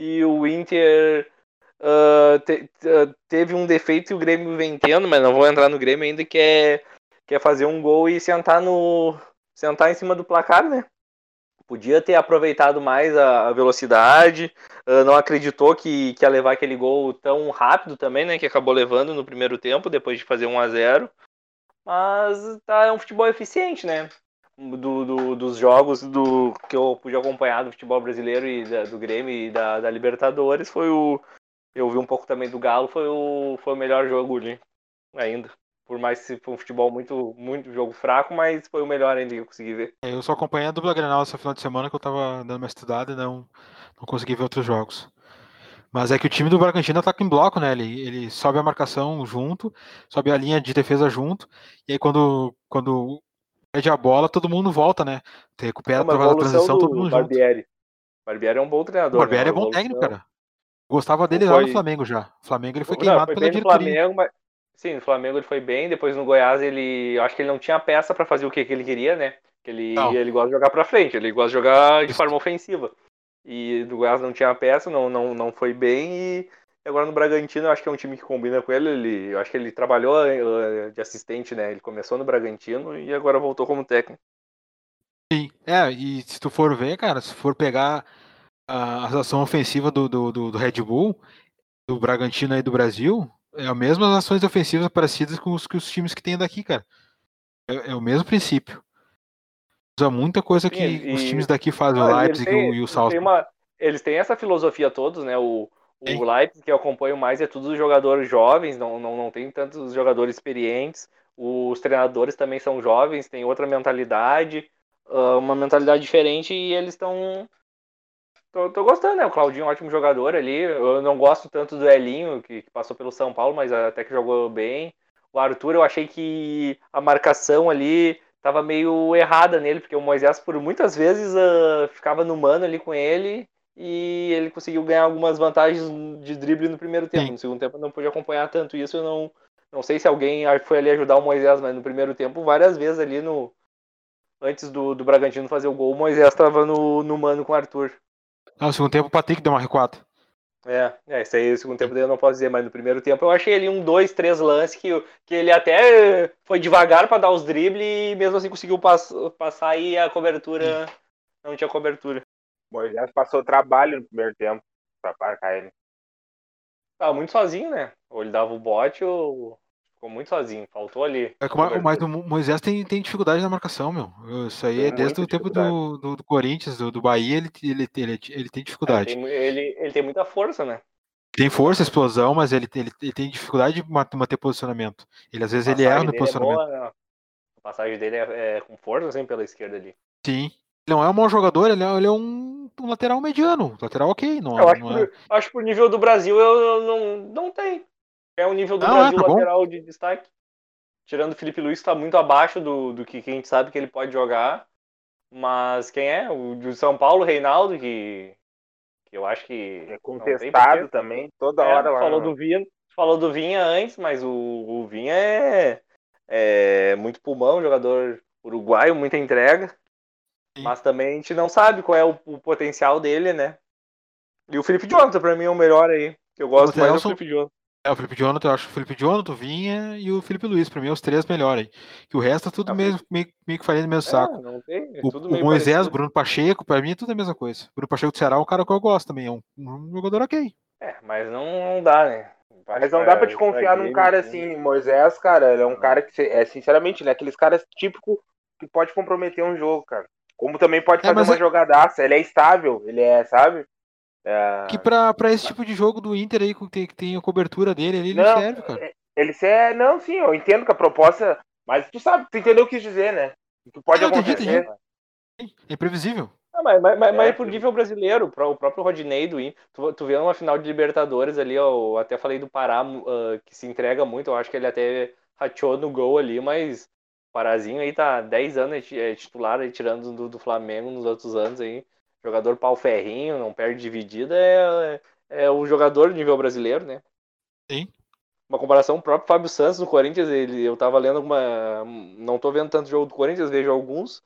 Speaker 2: E o Inter uh, te, uh, teve um defeito e o Grêmio vem tendo, mas não vou entrar no Grêmio ainda, que é, que é fazer um gol e sentar no, sentar em cima do placar, né? Podia ter aproveitado mais a, a velocidade, uh, não acreditou que, que ia levar aquele gol tão rápido também, né? Que acabou levando no primeiro tempo, depois de fazer 1 a 0 Mas tá, é um futebol eficiente, né? Do, do, dos jogos do que eu pude acompanhar do futebol brasileiro e da, do Grêmio e da, da, Libertadores foi o eu vi um pouco também do Galo foi o foi o melhor jogo ali ainda por mais que foi um futebol muito, muito jogo fraco, mas foi o melhor ainda que eu consegui ver.
Speaker 1: É, eu só acompanhei a dupla Grenal essa final de semana que eu tava dando uma estudada e não, não consegui ver outros jogos. Mas é que o time do Bragantino ataca em bloco, né? Ele, ele sobe a marcação junto, sobe a linha de defesa junto, e aí quando, quando perde a bola, todo mundo volta, né? Recupera
Speaker 2: Uma
Speaker 1: a transição, todo
Speaker 2: do
Speaker 1: mundo junto.
Speaker 2: Barbieri. Barbieri é um bom
Speaker 1: O
Speaker 2: treinador.
Speaker 1: Barbieri
Speaker 2: né?
Speaker 1: é bom técnico, cara. Gostava dele lá
Speaker 2: Foi-
Speaker 1: no Flamengo já. O Flamengo ele foi
Speaker 2: Não,
Speaker 1: queimado
Speaker 2: foi
Speaker 1: pela diretoria.
Speaker 2: Flamengo, mas sim, no Flamengo ele foi bem, depois no Goiás ele, eu acho que ele não tinha peça pra fazer o que, que ele queria, né? Ele,
Speaker 1: Não.
Speaker 2: ele gosta de jogar pra frente, ele gosta de jogar de forma ofensiva. E do Goiás não tinha peça, não, não, não foi bem e agora no Bragantino eu acho que é um time que combina com ele, ele eu acho que ele trabalhou eh, de assistente, né? Ele começou no Bragantino e agora voltou como técnico.
Speaker 1: Sim, é, e se tu for ver, cara, se for pegar a ação ofensiva do, do, do, do Red Bull, do Bragantino aí do Brasil, é as mesmas ações ofensivas parecidas com os, que os times que tem daqui, cara. É, é o mesmo princípio. Usa muita coisa que
Speaker 2: Sim,
Speaker 1: os
Speaker 2: e-
Speaker 1: times daqui fazem, o Leipzig
Speaker 2: têm-
Speaker 1: e o Salzburg.
Speaker 2: uma- eles têm essa filosofia todos, né? O,
Speaker 1: Tem.
Speaker 2: o Leipzig, que eu acompanho mais, é tudo jogadores jovens, não, não, não tem tantos jogadores experientes. Os treinadores também são jovens, têm outra mentalidade, ah, uma mentalidade diferente e eles estão. Tô, tô gostando, né? O Claudinho é um ótimo jogador ali. Eu não gosto tanto do Elinho, que, que passou pelo São Paulo, mas até que jogou bem. O Arthur, eu achei que a marcação ali tava meio errada nele, porque o Moisés, por muitas vezes, ah, ficava no mano ali com ele e ele conseguiu ganhar algumas vantagens de drible no primeiro tempo.
Speaker 1: Sim.
Speaker 2: No segundo tempo eu não pude acompanhar tanto isso, eu não, não sei se alguém foi ali ajudar o Moisés, mas no primeiro tempo, várias vezes ali no. Antes do, do Bragantino fazer o gol, o Moisés estava no, no mano com o Arthur.
Speaker 1: Ah, no segundo tempo o Patrick deu uma recuada.
Speaker 2: É, é, isso aí, no segundo tempo daí eu não posso dizer, mas no primeiro tempo eu achei ali um, dois, três lances que, que ele até foi devagar para dar os dribles e mesmo assim conseguiu pass, passar e a cobertura não tinha cobertura.
Speaker 3: Moisés passou trabalho no primeiro tempo pra marcar ele.
Speaker 2: Tava muito sozinho, né? Ou ele dava o bote ou ficou muito sozinho, faltou ali.
Speaker 1: É mas o Mo- Moisés tem, tem dificuldade na marcação, meu. Isso aí
Speaker 3: Tem
Speaker 1: é desde o tempo do, do, do Corinthians, do, do Bahia, ele, ele, ele, ele tem
Speaker 2: É,
Speaker 1: dificuldade.
Speaker 2: tem mu- ele, ele tem muita força, né?
Speaker 1: Tem força, explosão, mas ele, ele, ele tem dificuldade de ma- manter posicionamento. Ele às vezes ele erra no
Speaker 2: dele é
Speaker 1: posicionamento.
Speaker 2: boa, né? A passagem dele é, é com força, assim, pela esquerda ali.
Speaker 1: Sim. Ele não é um mau jogador, ele é, ele é um, um lateral mediano. Lateral ok, não,
Speaker 2: Eu acho,
Speaker 1: não
Speaker 2: que
Speaker 1: é.
Speaker 2: por, acho que por nível do Brasil eu, eu não, não tem. É o nível do
Speaker 1: é,
Speaker 2: Brasil
Speaker 1: tá bom.
Speaker 2: lateral de destaque. Tirando o Felipe Luiz, está muito abaixo do, do que, que a gente sabe que ele pode jogar. Mas quem é? O de São Paulo, Reinaldo, que, que eu acho que.
Speaker 3: É contestado também, toda
Speaker 2: É,
Speaker 3: hora lá.
Speaker 2: falou do Vinha, falou do Vinha antes, mas o, o Vinha é, é muito pulmão, jogador uruguaio, muita entrega.
Speaker 1: Sim.
Speaker 2: Mas também a gente não sabe qual é o, o potencial dele, né? E o Felipe Jonathan, pra mim, é o melhor aí. Que eu gosto mais do
Speaker 1: Nelson-
Speaker 2: Felipe Jonathan.
Speaker 1: É, o Felipe Jonathan, eu acho o Felipe Jonathan, o Vinha e o Felipe Luiz, pra mim, é os três melhores. Que o resto é tudo
Speaker 2: Ah, o
Speaker 1: mesmo, meio, meio que farinha do mesmo saco.
Speaker 2: É, não tem, é
Speaker 1: O,
Speaker 2: tudo
Speaker 1: o
Speaker 2: meio
Speaker 1: Moisés, o
Speaker 2: parecido.
Speaker 1: Bruno Pacheco, pra mim é tudo a mesma coisa. O Bruno Pacheco do Ceará é um cara que eu gosto também, é um, um jogador ok.
Speaker 2: É, mas não, não dá, né?
Speaker 3: Mas não dá pra te confiar num cara assim, Moisés, cara, ele é um cara que, é sinceramente, ele é aqueles caras típico que pode comprometer um jogo, cara. Como também pode
Speaker 1: É,
Speaker 3: fazer
Speaker 1: mas
Speaker 3: uma
Speaker 1: é-
Speaker 3: jogadaça, ele é estável, ele é, sabe? É,
Speaker 1: Que pra, pra esse tipo de jogo do Inter aí, que tem, que tem a cobertura dele, ele não serve, cara.
Speaker 3: ele se é, não, sim, eu entendo que a proposta, mas tu sabe, tu entendeu o que quis dizer, né? Que pode
Speaker 1: Não, entendi,
Speaker 3: acontecer.
Speaker 1: entendi. É imprevisível.
Speaker 2: Ah, mas, mas, mas,
Speaker 3: É,
Speaker 2: mas por
Speaker 3: sim.
Speaker 2: nível brasileiro, pro- o próprio Rodinei do Inter, tu, tu vê uma final de Libertadores ali, ó, eu até falei do Pará, ah, que se entrega muito, eu acho que ele até rachou no gol ali, mas o Parazinho aí tá 10 anos é é titular aí, tirando do, do Flamengo nos outros anos aí, jogador pau ferrinho, não perde dividida, é, é o jogador nível brasileiro, né?
Speaker 1: Sim.
Speaker 2: Uma comparação, o próprio Fábio Santos no Corinthians, ele, eu tava lendo uma, não tô vendo tanto jogo do Corinthians, vejo alguns,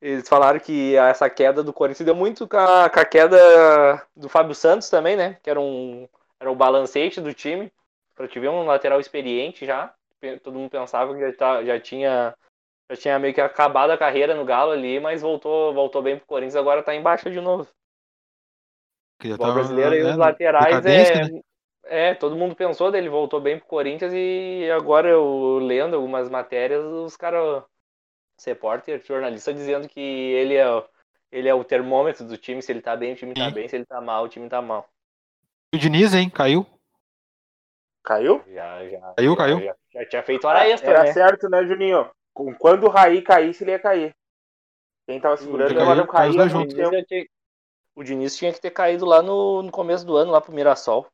Speaker 2: eles falaram que essa queda do Corinthians deu muito com a, com a queda do Fábio Santos também, né? Que era um era o balancete do time. Pra te ver um lateral experiente já. Todo mundo pensava que já, tá- já tinha já tinha meio que acabado a carreira no Galo ali, mas voltou voltou bem pro Corinthians, agora tá em baixa de novo.
Speaker 1: Que já tava,
Speaker 2: brasileiro e
Speaker 1: né,
Speaker 2: os laterais é,
Speaker 1: né?
Speaker 2: é, todo mundo pensou dele, voltou bem pro Corinthians e agora eu lendo algumas matérias, os caras, repórter, jornalista dizendo que ele é, o- ele é o termômetro do time, se ele tá bem, o time tá
Speaker 1: Sim.
Speaker 2: bem, se ele tá mal, o time tá mal.
Speaker 1: O Diniz, hein, caiu.
Speaker 3: Caiu?
Speaker 2: Já, já.
Speaker 1: Caiu,
Speaker 2: já,
Speaker 1: caiu.
Speaker 2: Já, já tinha feito hora extra,
Speaker 3: Era
Speaker 2: né?
Speaker 3: certo, né, Juninho? Com- Quando o Raí caísse, ele ia cair. Quem tava segurando agora o
Speaker 1: os
Speaker 3: Raí.
Speaker 2: Já tinha- O Diniz tinha que ter caído lá no, no começo do ano, lá pro Mirassol.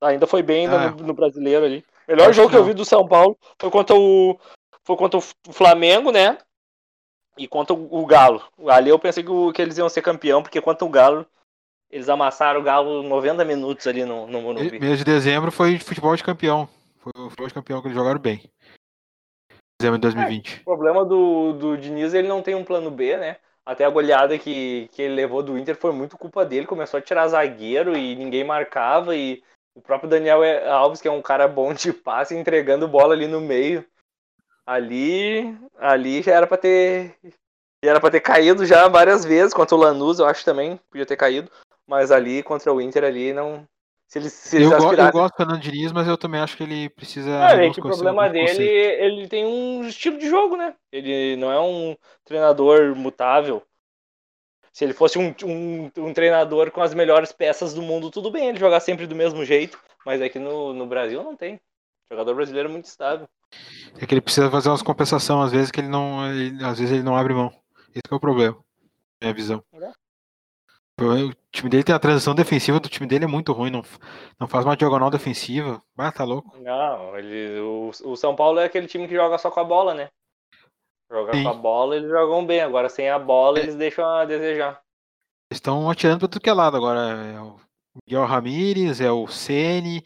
Speaker 2: Ainda foi bem ainda
Speaker 1: Ah.
Speaker 2: no, no brasileiro ali. Melhor jogo
Speaker 1: que
Speaker 2: que eu vi do São Paulo foi contra o. Foi contra o Flamengo, né? E contra o o Galo. Ali eu pensei que, o- que eles iam ser campeão, porque contra o Galo, eles amassaram o Galo 90 minutos ali no, no Morumbi.
Speaker 1: Mês de dezembro foi futebol de campeão. Foi o futebol de campeão que eles jogaram bem. Dezembro de 2020.
Speaker 2: O problema do, do Diniz, ele não tem um plano B, né? Até a goleada que, que ele levou do Inter foi muito culpa dele. Começou a tirar zagueiro e ninguém marcava. E o próprio Daniel Alves, que é um cara bom de passe, entregando bola ali no meio. Ali, ali já era pra ter. Já era pra ter caído já várias vezes. Contra o Lanús, eu acho também podia ter caído. Mas ali, contra o Inter, ali não. Se eles, se
Speaker 1: Eu, go- eu gosto do Fernando Diniz, mas eu também acho que ele precisa.
Speaker 2: é, é que o problema dele,
Speaker 1: conceitos.
Speaker 2: ele tem um estilo de jogo, né? Ele não é um treinador mutável. Se ele fosse um, um, um treinador com as melhores peças do mundo, tudo bem ele jogar sempre do mesmo jeito. Mas aqui no, no Brasil não tem. O jogador brasileiro é muito estável.
Speaker 1: É que ele precisa fazer umas compensações, às vezes que ele não. ele- às vezes ele não abre mão. Esse que é o problema. Minha visão.
Speaker 2: É.
Speaker 1: O time dele tem a transição defensiva do time dele é muito ruim, não, não faz uma diagonal defensiva. Ah, tá louco.
Speaker 2: Não, ele, o, o São Paulo é aquele time que joga só com a bola, né? Jogar
Speaker 1: Sim.
Speaker 2: com a bola, eles jogam bem. Agora, sem a bola,
Speaker 1: É.
Speaker 2: eles deixam a desejar.
Speaker 1: Eles estão atirando pra tudo que é lado agora. É o Miguel Ramírez, é o Ceni,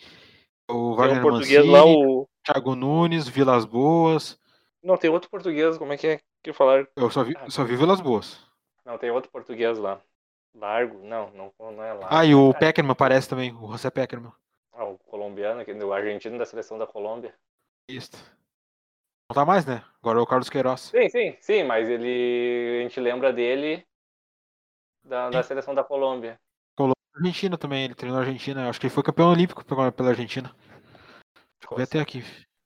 Speaker 1: o
Speaker 2: Tem um
Speaker 1: Wagner
Speaker 2: português
Speaker 1: Mancini,
Speaker 2: lá, o.
Speaker 1: Thiago Nunes, Vilas Boas.
Speaker 2: Não, tem outro português, como é que é que falaram?
Speaker 1: Eu só vi, eu só vi Vilas Boas.
Speaker 2: Não, tem outro português lá. Largo? Não, não, não é Largo.
Speaker 1: Ah, e o
Speaker 2: Ah,
Speaker 1: Peckerman aparece também, o José Peckerman.
Speaker 2: ah, o colombiano, o argentino da seleção da Colômbia.
Speaker 1: Isso. Não tá mais, né? Agora é o Carlos Queiroz.
Speaker 2: Sim, sim, sim, mas ele. A gente lembra dele da, da seleção da Colômbia.
Speaker 1: Argentina também, ele treinou a Argentina. Acho que ele foi campeão olímpico pela pela Argentina. Ver até aqui.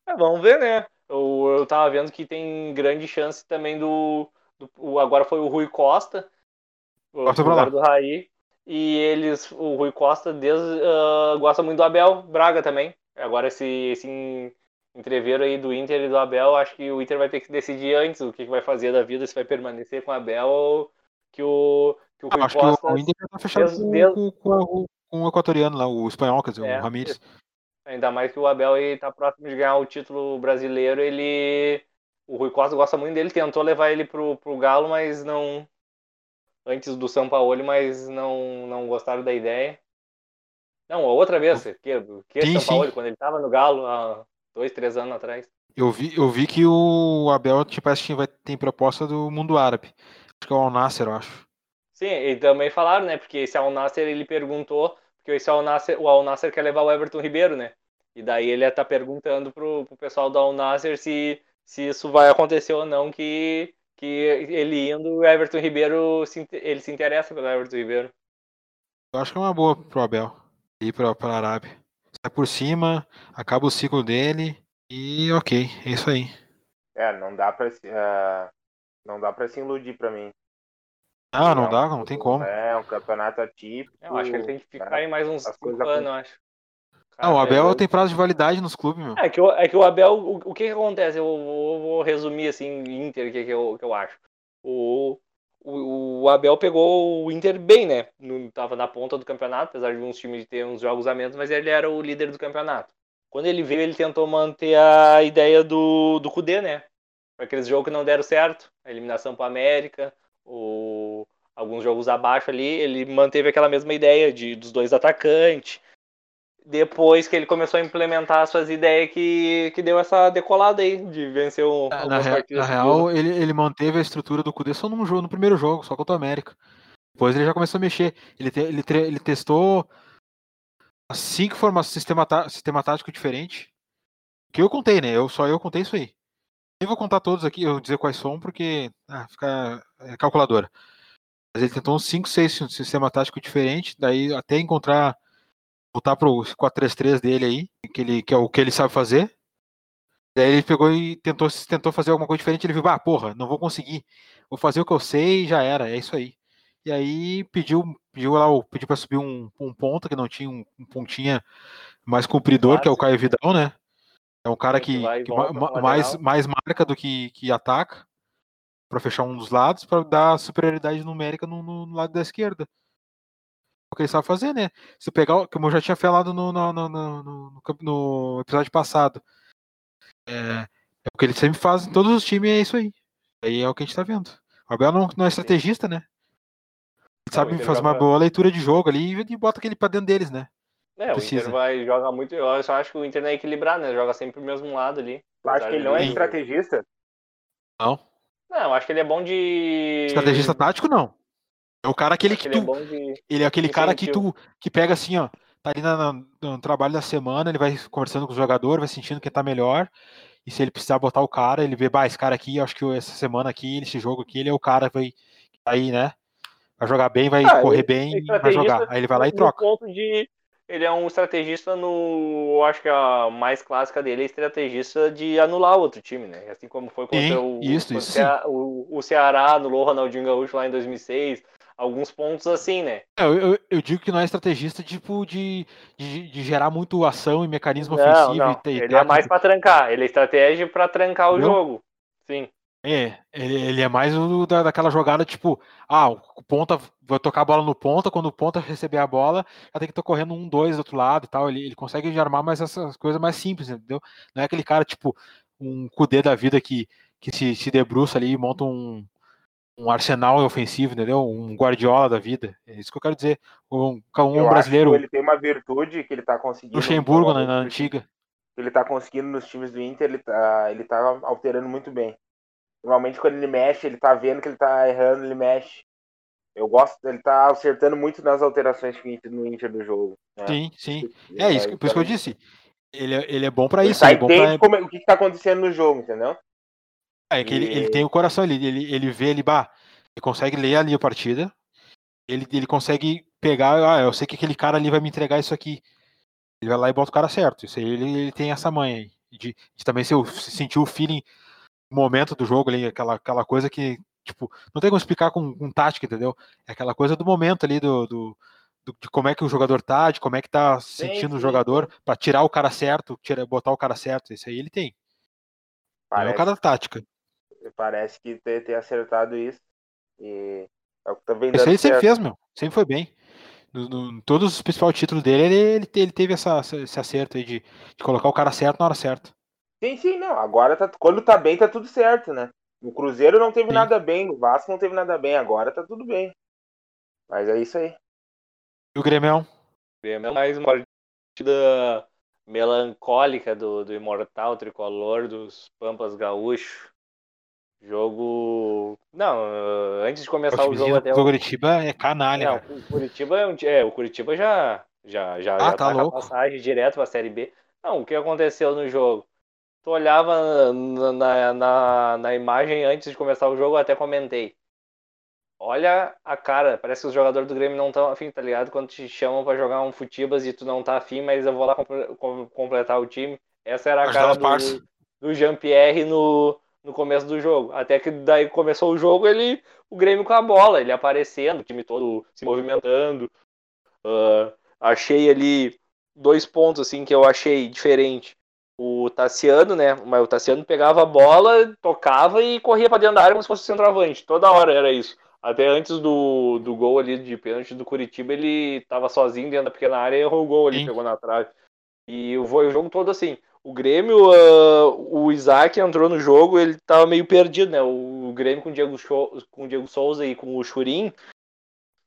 Speaker 2: É, vamos ver, né? Eu, eu tava vendo que tem grande chance também do. do- agora foi o Rui Costa, o
Speaker 1: pra lá.
Speaker 2: do Raí. E eles. O Rui Costa desde, ah, gosta muito do Abel Braga também. Agora esse, esse en- entreveiro aí do Inter e do Abel, acho que o Inter vai ter que decidir antes o que, que vai fazer da vida, se vai permanecer com o Abel ou que o, que o Rui
Speaker 1: Ah, acho
Speaker 2: Costa.
Speaker 1: que o Inter tá fechado
Speaker 2: desde-
Speaker 1: com,
Speaker 2: desde-
Speaker 1: com- com o- com o equatoriano lá, o espanhol, quer dizer,
Speaker 2: É,
Speaker 1: o Ramírez.
Speaker 2: Ainda mais que o Abel ele tá próximo de ganhar o título brasileiro, ele. O Rui Costa gosta muito dele, tentou levar ele pro, pro Galo, mas não. Antes do São Paulo, mas não, não gostaram da ideia. Não, outra vez, que, que
Speaker 1: Sim,
Speaker 2: São
Speaker 1: sim.
Speaker 2: Paulo, quando ele tava no Galo há dois, três anos atrás.
Speaker 1: Eu vi, eu vi que o Abel tipo, parece que vai, tem proposta do mundo árabe. Acho que é o Al Nasser, eu acho.
Speaker 2: Sim, e também falaram, né? Porque esse Al Nasser ele perguntou, porque esse Al Nasser, o Al Nasser quer levar o Everton Ribeiro, né? E daí ele tá perguntando pro, pro pessoal do Al Nasser se, se isso vai acontecer ou não, que, que ele indo, o Everton Ribeiro se, ele se interessa pelo Everton Ribeiro.
Speaker 1: Eu acho que é uma boa pro Abel ir pra, pra Arábia. Sai por cima, acaba o ciclo dele e ok, é isso aí.
Speaker 3: É, não dá pra se, ah, não dá pra se iludir pra mim.
Speaker 1: Ah, não
Speaker 3: É um-
Speaker 1: dá, não tem como.
Speaker 3: É um campeonato atípico.
Speaker 2: Eu acho que ele tem que ficar
Speaker 3: né?
Speaker 2: aí mais uns
Speaker 3: As
Speaker 2: 5
Speaker 3: coisas
Speaker 2: anos, eu
Speaker 1: Ah, o
Speaker 2: Cara,
Speaker 1: Abel
Speaker 2: eu-
Speaker 1: tem prazo de validade nos clubes, meu.
Speaker 2: É que, o, é que o Abel, o, o que, que acontece? Eu vou, vou resumir assim, Inter, o que, que, eu, que eu acho. O, o, o Abel pegou o Inter bem, né? No, tava na ponta do campeonato, apesar de uns times ter uns jogos a menos, mas ele era o líder do campeonato. Quando ele veio, ele tentou manter a ideia do, do Cudê, né? Aqueles jogos que não deram certo, a eliminação para América, o, alguns jogos abaixo ali, ele manteve aquela mesma ideia de, dos dois atacantes depois que ele começou a implementar as suas ideias que, que deu essa decolada aí de vencer o,
Speaker 1: Na,
Speaker 2: algumas
Speaker 1: rea-
Speaker 2: partidas.
Speaker 1: na real, ele, ele manteve a estrutura do Cudê só num jogo, no primeiro jogo, só contra o América. Depois ele já começou a mexer. Ele, te- ele, ele testou as cinco formas sistema, sistema tático diferente. Que eu contei, né? Eu, só eu contei isso aí. Nem vou contar todos aqui, eu vou dizer quais são, porque ah, fica é, calculadora. Mas ele tentou uns 5, 6 sistema tático diferente, daí até encontrar, voltar pro 4-3-3 dele aí, que, ele, que é o que ele sabe fazer. Daí ele pegou e tentou, tentou fazer alguma coisa diferente. Ele viu, ah, porra, não vou conseguir. Vou fazer o que eu sei e já era. É isso aí. e aí pediu, pediu lá, pediu para subir um, um ponta, que não tinha um, um pontinha mais cumpridor, que é o Caio Vidal, né? É um cara que, que ma, mais, mais marca do que, que ataca para fechar um dos lados, para dar superioridade numérica no, no, lado da esquerda. É o que ele sabe fazer, né? Se pegar, como eu já tinha falado no, no, no, no, no episódio passado, é, é, o que ele sempre faz em todos os times, é isso aí. Aí é o que a gente tá vendo. O Abel não, não é estrategista, né? Ele sabe fazer uma boa leitura de jogo ali e bota aquele pra dentro deles, né?
Speaker 2: É, Precisa. o Inter vai jogar muito. Eu só acho que o Inter não é equilibrar, né? Joga sempre pro mesmo lado ali.
Speaker 3: Eu acho que ele não é estrategista?
Speaker 1: Não.
Speaker 2: Não, acho que ele é bom de.
Speaker 1: Estrategista tático, não. É o cara aquele que, que tu. Ele é, de... ele é aquele cara que tu que pega assim, ó. Tá ali na, no, no trabalho da semana, ele vai conversando com o jogador, vai sentindo que tá melhor. E se ele precisar botar o cara, ele vê, bah, esse cara aqui, acho que essa semana aqui, esse jogo aqui, ele é o cara vai aí, né? Vai jogar bem, vai ah, correr bem e vai jogar. Aí ele vai lá e troca.
Speaker 2: ponto de ele é um estrategista no. Eu acho que a mais clássica dele é estrategista de anular outro time, né? Assim como foi contra sim, o,
Speaker 1: isso, isso,
Speaker 2: o, o Ceará, anulou o Ronaldinho Gaúcho lá em 2006. Alguns pontos assim, né?
Speaker 1: É, eu, eu, eu, digo que não é estrategista tipo de, de, de gerar muito ação e mecanismo não, ofensivo. Não.
Speaker 2: E, ele é mais para trancar, ele é estratégia para trancar o jogo. Sim.
Speaker 1: É, ele, ele é mais o da, daquela jogada tipo, ah, o ponta vai tocar a bola no ponta, quando o ponta receber a bola, já tem que estar correndo um, dois do outro lado e tal. Ele, ele consegue armar mais essas coisas mais simples, entendeu? Não é aquele cara tipo um Cudê da vida que, que se, se debruça ali e monta um, um arsenal ofensivo, entendeu? Um Guardiola da vida. É isso que eu quero dizer. Um, um brasileiro.
Speaker 3: ele tem uma virtude que ele está conseguindo.
Speaker 1: Luxemburgo na, na antiga.
Speaker 3: Ele está conseguindo nos times do Inter, ele está ele tá alterando muito bem. Normalmente quando ele mexe, ele tá vendo que ele tá errando, ele mexe. Eu gosto, ele tá acertando muito nas alterações no Inter do jogo.
Speaker 1: Né? Sim, sim. É isso, por isso que eu disse. Ele, é, ele é bom para isso. Tá,
Speaker 3: ele é pra... como, o que, que tá acontecendo no jogo, entendeu?
Speaker 1: É que e... ele, ele tem o coração ali, ele, ele vê ele, bah, ele consegue ler ali a partida, ele, ele consegue pegar, ah, eu sei que aquele cara ali vai me entregar isso aqui. Ele vai lá e bota o cara certo. Isso aí ele, ele tem essa manha aí. De, de também se, sentir o feeling momento do jogo ali, aquela, aquela coisa que, tipo, não tem como explicar com, com tática, entendeu? É aquela coisa do momento ali, do, do, do, de como é que o jogador tá, de como é que tá sentindo sim, o jogador, para tirar o cara certo, tirar, botar o cara certo, isso aí ele tem. Parece, é o cara da tática.
Speaker 3: Parece que ter, ter acertado isso. E é o que tá
Speaker 1: Isso aí sempre fez, meu. Sempre foi bem. No, no, todos os principais títulos dele, ele, ele, ele teve essa, esse acerto aí de, de colocar o cara certo na hora certa.
Speaker 3: Sim, sim, não. Agora, tá, quando tá bem, tá tudo certo, né? No Cruzeiro não teve sim. nada bem, no Vasco não teve nada bem, agora tá tudo bem. Mas é isso aí.
Speaker 1: E o Grêmio?
Speaker 2: O Grêmio é mais uma partida melancólica do, do imortal tricolor dos Pampas Gaúcho. Jogo. Não, antes de começar o, o jogo até.
Speaker 1: O Curitiba é canalha.
Speaker 2: Não, o Curitiba é, um... é, o Curitiba já já já, ah, já
Speaker 1: tá, tá louco.
Speaker 2: passagem direto para a Série B. Não, o que aconteceu no jogo? tu olhava na, na, na, imagem antes de começar o jogo, eu até comentei. Olha a cara, parece que os jogadores do Grêmio não estão afim, tá ligado? Quando te chamam para jogar um futibas e tu não tá afim, mas eu vou lá completar o time. Essa era a cara do, do Jean-Pierre no, no começo do jogo. Até que daí começou o jogo, ele o Grêmio com a bola, ele aparecendo, o time todo se movimentando. Uh, achei ali dois pontos assim que eu achei diferente o Tassiano, né? Mas o Tassiano pegava a bola, tocava e corria para dentro da área como se fosse centroavante. Toda hora era isso. Até antes do, do gol ali de pênalti do Curitiba, ele estava sozinho dentro da pequena área e errou o gol ali, Sim. pegou na trave. E o, o jogo todo assim. O Grêmio, uh, o Isaac entrou no jogo, ele estava meio perdido, né? O, Grêmio com o Diego, Show, com o Diego Souza e com o Churin,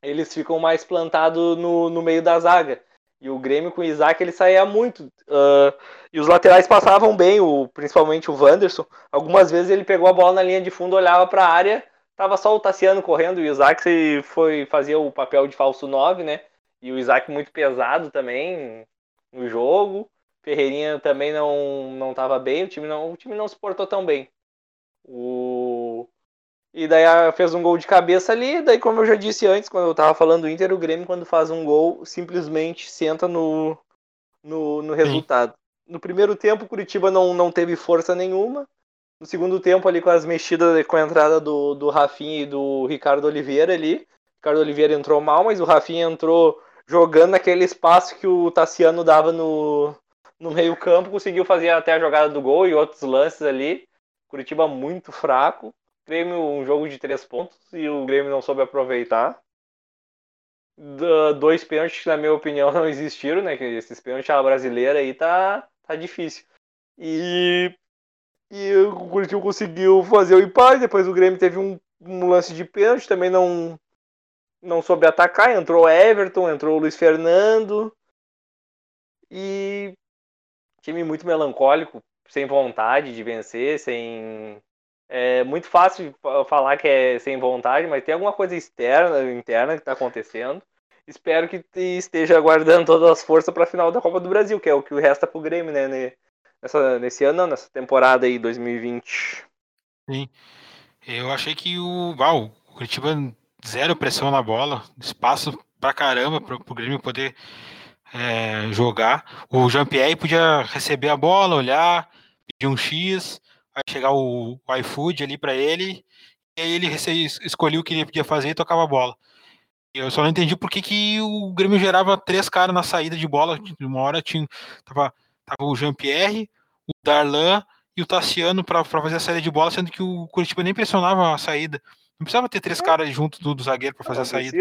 Speaker 2: eles ficam mais plantados no, no meio da zaga. E o Grêmio com o Isaac ele saía muito. Uh, e os laterais passavam bem, o, principalmente o Wanderson. Algumas vezes ele pegou a bola na linha de fundo, olhava para a área, tava só o Tassiano correndo e o Isaac foi fazia o papel de falso 9, né? E o Isaac muito pesado também no jogo. Ferreirinha também não não estava bem, o time não o time não se portou tão bem. O e daí fez um gol de cabeça ali. Daí, como eu já disse antes, quando eu tava falando do Inter, o Grêmio, quando faz um gol, simplesmente senta no, no, no resultado. No primeiro tempo, o Curitiba não, não teve força nenhuma. No segundo tempo, ali com as mexidas, com a entrada do, do Rafinha e do Ricardo Oliveira ali, Ricardo Oliveira entrou mal, mas o Rafinha entrou jogando naquele espaço que o Tassiano dava no, no meio-campo, conseguiu fazer até a jogada do gol e outros lances ali. Curitiba muito fraco. Grêmio um jogo de três pontos e o Grêmio não soube aproveitar. Dois pênaltis que, na minha opinião, não existiram, né? Que esses pênaltis à brasileira aí tá, tá difícil. E, e o Curitiba conseguiu fazer o empate. Depois o Grêmio teve um, um lance de pênalti, também não, não soube atacar. Entrou Everton, entrou o Luiz Fernando. E time muito melancólico, sem vontade de vencer, sem. É muito fácil falar que é sem vontade, mas tem alguma coisa externa, interna que está acontecendo. Espero que esteja aguardando todas as forças para a final da Copa do Brasil, que é o que resta para o Grêmio, né? Nessa, nesse ano, nessa temporada aí, 2020.
Speaker 1: Sim. Eu achei que o, uau, o Curitiba zero pressão na bola, espaço pra caramba para o Grêmio poder é, jogar. O Jean-Pierre podia receber a bola, olhar, pedir um X, vai chegar o, o iFood ali para ele, e aí ele escolhia o que ele podia fazer e tocava a bola. Eu só não entendi por que, que o Grêmio gerava três caras na saída de bola. De uma hora tinha, tava, tava o Jean-Pierre, o Darlan e o Tassiano para fazer a saída de bola, sendo que o Curitiba nem pressionava a saída. Não precisava ter três é. caras junto do, do zagueiro para fazer a saída.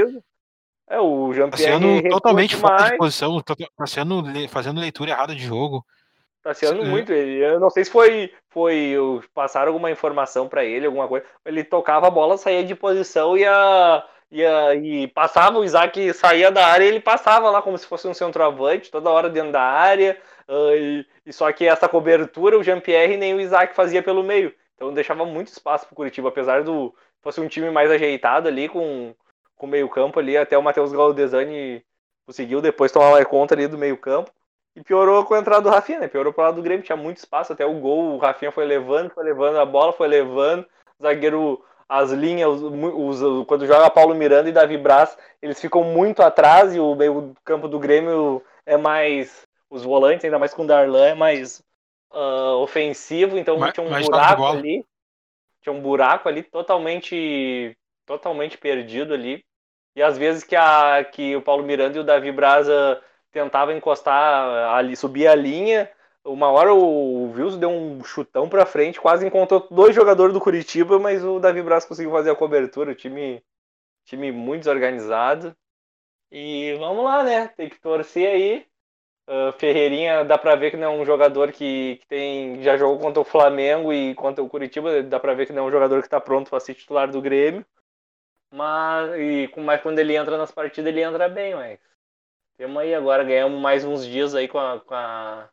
Speaker 2: É, o
Speaker 1: Jean-Pierre. Tá totalmente fora de posição, tá, tá sendo, fazendo leitura errada de jogo.
Speaker 2: Tá sendo é. muito. Ele, eu não sei se foi, foi passaram alguma informação para ele, alguma coisa. Ele tocava a bola, saía de posição e, a, e, a, e passava o Isaac, saía da área ele passava lá como se fosse um centroavante, toda hora dentro da área. Uh, e, e, só que essa cobertura o Jean-Pierre nem o Isaac fazia pelo meio. Então deixava muito espaço pro Curitiba, apesar do fosse um time mais ajeitado ali com com o meio-campo ali, até o Matheus Galdesani conseguiu depois tomar conta ali do meio-campo. E piorou com a entrada do Rafinha, né? Piorou pro lado do Grêmio, tinha muito espaço, até o gol, o Rafinha foi levando, foi levando a bola, foi levando, zagueiro, as linhas, os, os, quando joga Paulo Miranda e Davi Braz, eles ficam muito atrás e o meio-campo do Grêmio é mais, os volantes, ainda mais com o Darlan, é mais uh, ofensivo, então mas, tinha um buraco ali, tinha um buraco ali totalmente, totalmente perdido ali. E às vezes que, a, que o Paulo Miranda e o Davi Braza tentavam encostar ali, subir a linha, uma hora o Wilson deu um chutão para frente, quase encontrou dois jogadores do Curitiba, mas o Davi Braz conseguiu fazer a cobertura. O time, time muito desorganizado. E vamos lá, né? Tem que torcer aí. Uh, Ferreirinha dá para ver que não é um jogador que, que, tem já jogou contra o Flamengo e contra o Curitiba, dá para ver que não é um jogador que está pronto para ser titular do Grêmio. Mas, e, mas quando ele entra nas partidas, ele entra bem, mas. Temos aí agora, ganhamos mais uns dias aí com, a, com, a,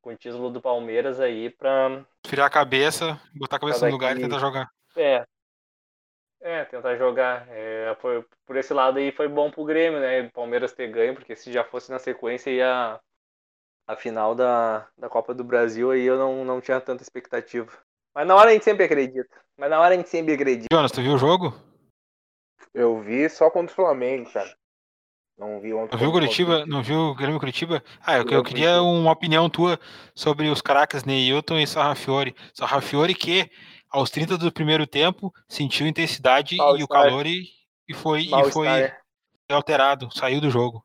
Speaker 2: com o título do Palmeiras aí pra.
Speaker 1: Virar a cabeça, botar a cabeça no lugar e tentar jogar.
Speaker 2: É. É, tentar jogar. É, foi, por esse lado aí foi bom pro Grêmio, né? O Palmeiras ter ganho, porque se já fosse na sequência ia a final da, da Copa do Brasil aí eu não, não tinha tanta expectativa. Mas na hora a gente sempre acredita. Mas na hora a gente sempre acredita.
Speaker 1: Jonas, tu viu o jogo?
Speaker 3: Eu vi só contra o Flamengo, cara. Não vi ontem.
Speaker 1: Não viu Curitiba? Não viu o Grêmio Curitiba? Ah, eu, eu queria uma opinião tua sobre os craques Neilton e Sarrafiore. Sarrafiore que, aos 30 do primeiro tempo, sentiu intensidade Mal e o calor e, e foi, e foi alterado, saiu do jogo.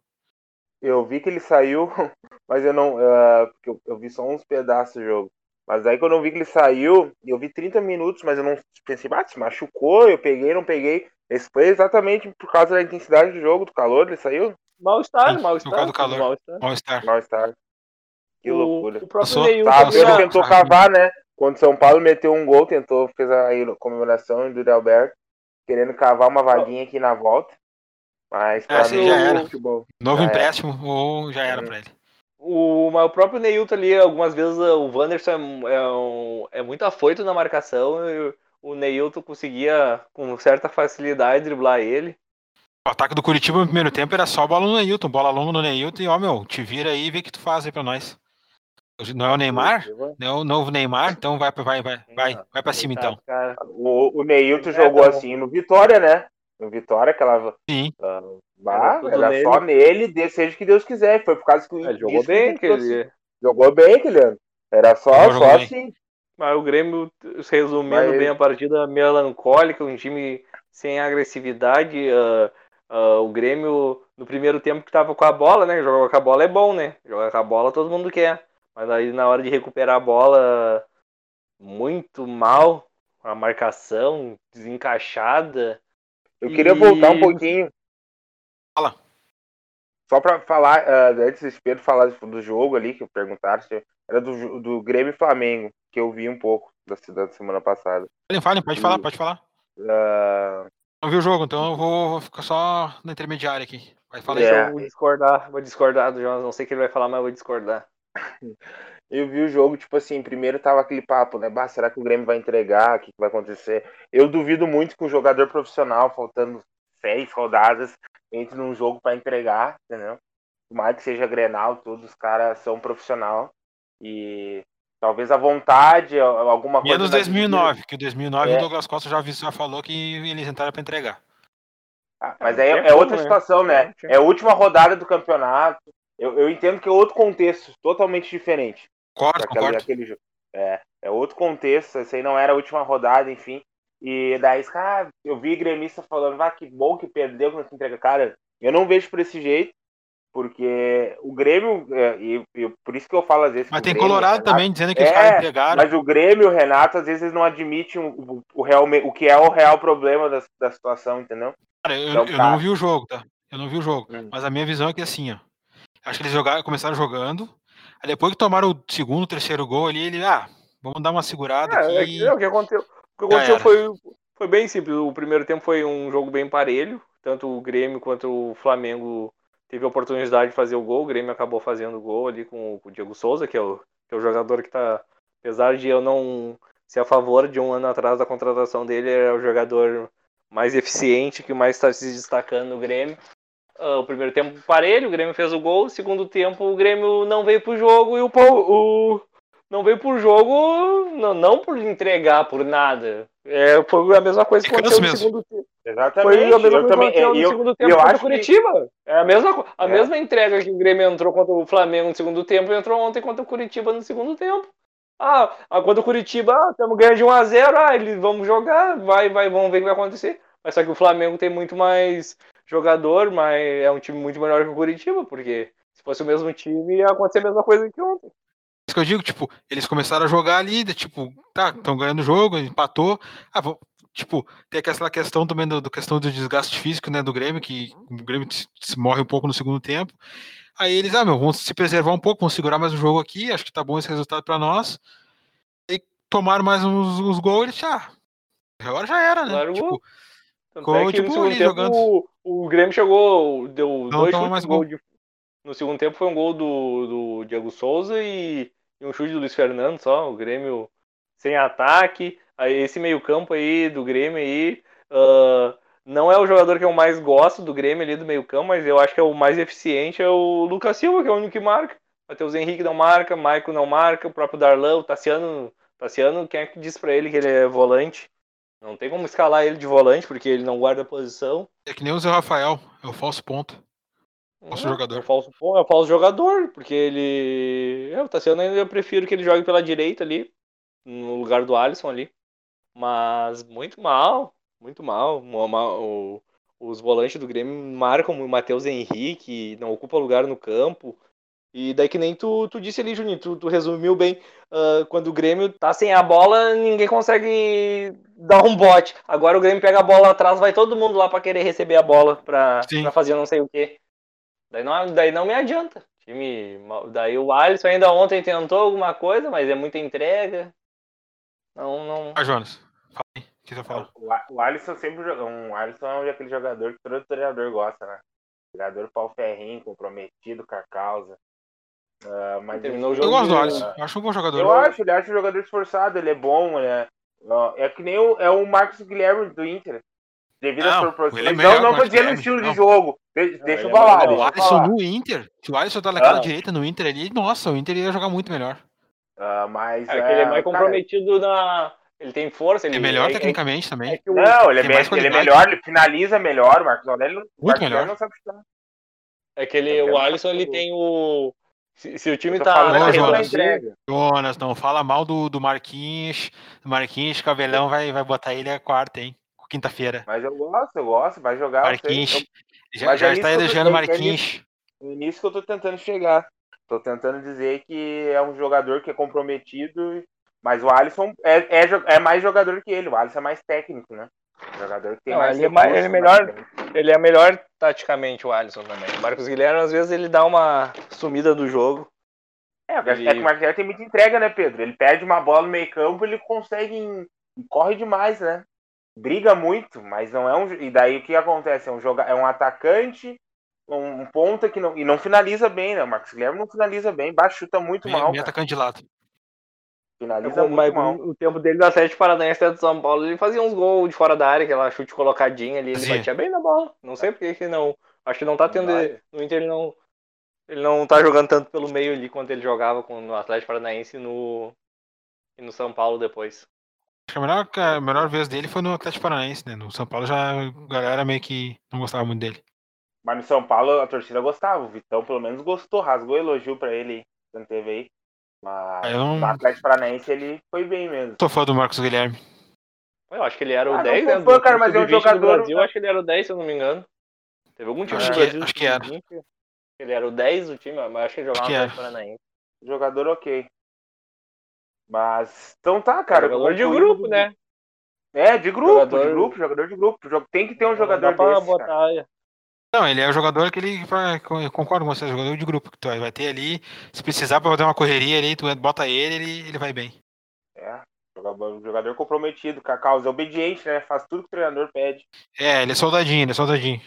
Speaker 3: Eu vi que ele saiu, mas eu não. Uh, eu, eu vi só uns pedaços do jogo. Mas aí quando eu vi que ele saiu, eu vi 30 minutos, mas eu não pensei, ah, se machucou, eu peguei, não peguei. Esse foi exatamente por causa da intensidade do jogo, do calor, ele saiu?
Speaker 2: Mal-estar, mal-estar.
Speaker 1: Por causa do calor. Mal-estar.
Speaker 3: Mal-estar. Que loucura. O,
Speaker 2: o próprio Neil
Speaker 3: tá, ele tentou cavar, né? Quando São Paulo meteu um gol, tentou, fez a comemoração do Alberto, querendo cavar uma vaguinha aqui na volta. Mas
Speaker 1: é, já era. Futebol. Novo já empréstimo era. ou já era pra ele.
Speaker 2: O, o próprio Neilton ali, algumas vezes o Wanderson é, é, um, é muito afoito na marcação. E, o Neilton conseguia, com certa facilidade, driblar ele.
Speaker 1: O ataque do Curitiba no primeiro tempo era só bola no Neilton, bola longa no Neilton e, ó, meu, te vira aí e vê o que tu faz aí pra nós. Não é o Neymar? Não é o novo Neymar? Então vai, vai, vai, vai, vai pra cima então.
Speaker 3: O, o Neilton jogou assim no Vitória, né? No Vitória, aquela.
Speaker 1: Sim.
Speaker 3: Uh, bah, era, era só nele, seja que Deus quiser. Foi por causa que o.
Speaker 2: Ele jogou bem aquele.
Speaker 3: Jogou bem ano. Era só, só assim.
Speaker 2: Mas o Grêmio, resumindo Mas... bem a partida, melancólica, um time sem agressividade. Uh, uh, o Grêmio, no primeiro tempo que tava com a bola, né? Jogar com a bola é bom, né? Jogar com a bola todo mundo quer. Mas aí na hora de recuperar a bola, muito mal. A marcação desencaixada.
Speaker 3: Eu queria e... voltar um pouquinho.
Speaker 1: Fala.
Speaker 3: Só para falar, uh, antes Pedro falar do jogo ali, que eu perguntaram, era do, do Grêmio e Flamengo, que eu vi um pouco da, da semana passada.
Speaker 1: Falem, falem, pode e, falar, pode falar. Uh... Não vi o jogo, então eu vou, vou ficar só na intermediária aqui. Vai falar
Speaker 2: é. Eu vou discordar, vou discordar do Jonas, não sei o que ele vai falar, mas eu vou discordar.
Speaker 3: Eu vi o jogo, tipo assim, primeiro tava aquele papo, né? Bah, será que o Grêmio vai entregar? O que, que vai acontecer? Eu duvido muito que um jogador profissional, faltando seis rodadas, entre num jogo para entregar, entendeu? Por mais que seja Grenal, todos os caras são profissional. E talvez a vontade, alguma coisa.
Speaker 1: Menos 2009, que o 2009 é. o Douglas Costa já, já falou que eles entraram para entregar.
Speaker 3: Ah, mas aí é, é, outra né? situação, né? É a última rodada do campeonato. Eu, eu entendo que é outro contexto, totalmente diferente.
Speaker 1: Concordo, concordo.
Speaker 3: Aquele, é, é outro contexto, isso aí não era a última rodada, enfim. E daí, cara, eu vi gremista falando, ah, que bom que perdeu, que não se entrega. Cara, eu não vejo por esse jeito, porque o Grêmio, é, e, e, por isso que eu falo às vezes.
Speaker 1: Mas tem
Speaker 3: Grêmio,
Speaker 1: Colorado
Speaker 3: Renato,
Speaker 1: também dizendo que é, os caras entregaram.
Speaker 3: Mas o Grêmio e o Renato, às vezes, não admitem o, o, real, o que é o real problema da, da situação, entendeu?
Speaker 1: Cara, eu, então, eu não vi o jogo, tá? Eu não vi o jogo. Hum. Mas a minha visão é que assim, ó. Acho que eles jogaram, começaram jogando. Aí depois que tomaram o segundo, terceiro gol ali, ele, ah, vamos dar uma segurada é, aqui.
Speaker 2: É, o que aconteceu, o que aconteceu foi, foi bem simples. O primeiro tempo foi um jogo bem parelho. Tanto o Grêmio quanto o Flamengo teve a oportunidade de fazer o gol. O Grêmio acabou fazendo o gol ali com o Diego Souza, que é o, que é o jogador que está. Apesar de eu não ser a favor de um ano atrás da contratação dele, é o jogador mais eficiente, que mais está se destacando no Grêmio. Uh, o primeiro tempo parelho, o Grêmio fez o gol. O segundo tempo, o Grêmio não veio pro jogo e o, o não veio pro jogo não, não por entregar por nada. É, foi a mesma coisa que aconteceu no segundo tempo.
Speaker 3: Exatamente.
Speaker 2: Foi a mesma coisa também, que aconteceu no eu, segundo tempo eu contra o Curitiba. Que... É a mesma, a é. mesma entrega que o Grêmio entrou contra o Flamengo no segundo tempo entrou ontem contra o Curitiba no segundo tempo. Ah, contra o Curitiba, ah, estamos ganhando de 1x0, ah, eles vamos jogar, vai, vai, vamos ver o que vai acontecer. Mas só que o Flamengo tem muito mais jogador, mas é um time muito melhor que o Curitiba, porque se fosse o mesmo time, ia acontecer a mesma coisa que ontem.
Speaker 1: Isso que eu digo, tipo, eles começaram a jogar ali, tipo, tá, estão ganhando o jogo, empatou. Ah, vou, tipo, tem aquela questão também do, do, questão do desgaste físico, né, do Grêmio, que o Grêmio se morre um pouco no segundo tempo. Aí eles, ah, meu, vamos se preservar um pouco, vamos segurar mais o jogo aqui, acho que tá bom esse resultado para nós. E tomaram mais uns, uns gols, e ah, agora já era, né?
Speaker 2: Claro, tipo, tanto é tipo, tempo, jogando. O, o Grêmio chegou, deu Não, dois chutes gol. De, no segundo tempo foi um gol do, do Diego Souza e, e, um chute do Luiz Fernando só. O Grêmio sem ataque. Aí esse meio campo aí do Grêmio aí uh, não é o jogador que eu mais gosto do Grêmio ali do meio campo, mas eu acho que é o mais eficiente é o Lucas Silva, que é o único que marca. Matheus Henrique não marca, Maicon não marca, o próprio Darlan, o Tassiano, Tassiano, quem é que diz pra ele que ele é volante? Não tem como escalar ele de volante, porque ele não guarda posição.
Speaker 1: É que nem o Zé Rafael, é o falso ponto. Falso
Speaker 2: é,
Speaker 1: jogador. É
Speaker 2: o falso, é o falso jogador, porque ele. É, o Tassiano ainda eu prefiro que ele jogue pela direita ali, no lugar do Alisson ali. Mas muito mal, muito mal. O, os volantes do Grêmio marcam o Matheus Henrique, não ocupa lugar no campo. E daí que nem tu, tu disse ali, Juninho, tu, tu resumiu bem, uh, quando o Grêmio tá sem a bola, ninguém consegue dar um bote. Agora o Grêmio pega a bola atrás, vai todo mundo lá para querer receber a bola pra, pra fazer não sei o quê. Daí não, daí não me adianta. Time, daí o Alisson ainda ontem tentou alguma coisa, mas é muita entrega. Não, não.
Speaker 1: Ah, Jonas, fala aí. O que você fala?
Speaker 3: O, o Alisson sempre um, o Alisson é aquele jogador que todo treinador gosta, né? Jogador pau ferrinho, comprometido com a causa. Uh, mas
Speaker 1: Terminou o jogo. Eu gosto do Alisson, eu acho um bom jogador.
Speaker 3: Eu acho, ele acha um jogador esforçado, ele é bom, né? É que nem o, é o Marcos Guilherme do Inter. Devido às proporções. É não, não tô dizendo o estilo não. de jogo. deixa eu é falar.
Speaker 1: o Alisson no Inter, se o Alisson tá naquela ah. direita no Inter ali, nossa, o Inter ia jogar muito melhor.
Speaker 3: Uh, mas.
Speaker 2: É, que ele é mais comprometido cara, na. Ele tem força. Ele
Speaker 1: é melhor é, tecnicamente também.
Speaker 3: É o... Não, ele é, me... ele é melhor, ele finaliza melhor. O Marcos Aurélio
Speaker 1: não, Muito melhor. não sabe
Speaker 2: chutar. É que ele, o Alisson ele tem o se, se o time tá na
Speaker 1: Jonas, entrega. Jonas, não fala mal do, do Marquinhos. O Marquinhos, Cabelão vai, vai botar ele a quarta, hein? quinta-feira.
Speaker 3: Mas eu gosto, eu gosto, vai jogar.
Speaker 1: Marquinhos.
Speaker 3: Eu...
Speaker 1: Já, já
Speaker 3: é
Speaker 1: está
Speaker 3: nisso
Speaker 1: elogiando
Speaker 3: é- é
Speaker 1: Marquinhos.
Speaker 3: No início que eu tô tentando chegar. Tô tentando dizer que é um jogador que é comprometido, mas o Alisson é, é, é mais jogador que ele. O Alisson é mais técnico, né? Jogador que tem
Speaker 2: Não,
Speaker 3: mais
Speaker 2: ele é mais-
Speaker 3: recursos,
Speaker 2: ele é melhor-
Speaker 3: mais-
Speaker 2: Ele é melhor taticamente, o Alisson também. O Marcos Guilherme, às vezes, ele dá uma sumida do jogo.
Speaker 3: É, é que o Marcos Guilherme tem muita entrega, né, Pedro? Ele perde uma bola no meio campo, ele consegue. em- corre demais, né? Briga muito, mas não é um. E daí o que acontece? É um, joga... é um atacante, um, um ponta que não. E não finaliza bem, né? O Marcos Guilherme não finaliza bem, baixo chuta muito
Speaker 1: Meio,
Speaker 3: mal.
Speaker 1: meio atacante de lado.
Speaker 3: Finaliza muito
Speaker 2: Mas
Speaker 3: mal.
Speaker 2: o tempo dele do Atlético Paranaense até do São Paulo, ele fazia uns gols de fora da área, aquela chute colocadinha ali, ele
Speaker 1: Fazia.
Speaker 2: batia bem na bola. Não sei por que que não. Acho que não tá tendo. No Inter ele não. Ele não tá jogando tanto pelo meio ali quanto ele jogava com, no Atlético Paranaense e no, e no São Paulo depois.
Speaker 1: Acho que a melhor, a melhor vez dele foi no Atlético Paranaense, né? No São Paulo já a galera meio que não gostava muito dele.
Speaker 3: Mas no São Paulo a torcida gostava. O Vitão pelo menos gostou, rasgou elogio pra ele quando teve aí. Mas
Speaker 1: não-
Speaker 3: no Atlético Paranaense ele foi bem mesmo.
Speaker 1: Tô fã do Marcos Guilherme.
Speaker 2: Eu acho que ele era o
Speaker 3: Ah, não
Speaker 2: 10,
Speaker 3: sou
Speaker 2: né?
Speaker 3: fã,
Speaker 2: do-
Speaker 3: cara, mas é um
Speaker 2: sub-20 do
Speaker 3: jogador-
Speaker 2: Brasil, eu acho que ele era o 10, se eu não me engano. Teve algum time
Speaker 1: Acho
Speaker 2: do
Speaker 1: que-
Speaker 2: Brasil.
Speaker 1: acho que era.
Speaker 2: sub-20, Ele era o 10 do time, mas acho que ele jogava
Speaker 1: Acho
Speaker 2: no
Speaker 1: que
Speaker 2: Atlético Paranaense.
Speaker 3: Jogador ok. Mas. Então tá, cara.
Speaker 2: jogador de grupo, né?
Speaker 3: É, de grupo,
Speaker 2: Jogador-
Speaker 3: de grupo, jogador de grupo. Tem que ter um
Speaker 2: Não
Speaker 3: jogador
Speaker 2: dá pra
Speaker 3: desse.
Speaker 2: botar.
Speaker 3: cara.
Speaker 1: Não, ele é o jogador que ele. concordo com você, é o jogador de grupo que tu vai ter ali. Se precisar pra fazer uma correria ali, tu bota ele, ele, ele vai bem.
Speaker 3: É, jogador, jogador comprometido com a causa. É obediente, né? Faz tudo que o treinador pede.
Speaker 1: É, ele é soldadinho, ele é soldadinho.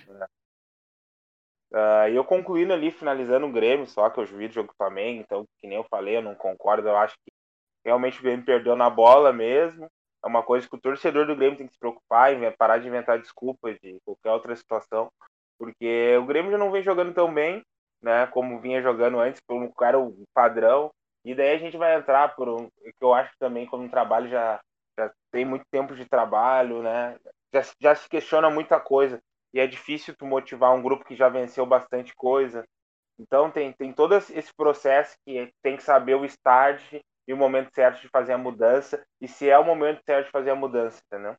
Speaker 3: Ah, E eu concluindo ali, finalizando o Grêmio, só que eu vi o jogo do Flamengo, então, que nem eu falei, eu não concordo. Eu acho que realmente o Grêmio perdeu na bola mesmo. É uma coisa que o torcedor do Grêmio tem que se preocupar e parar de inventar desculpas de qualquer outra situação. Porque o Grêmio já não vem jogando tão bem, né? Como vinha jogando antes, como era o padrão. E daí a gente vai entrar por um. Que eu acho também, quando um trabalho já, já tem muito tempo de trabalho, né? Já, já se questiona muita coisa e é difícil tu motivar um grupo que já venceu bastante coisa. Então tem, tem todo esse processo que tem que saber o start e o momento certo de fazer a mudança e se é o momento certo de fazer a mudança, entendeu?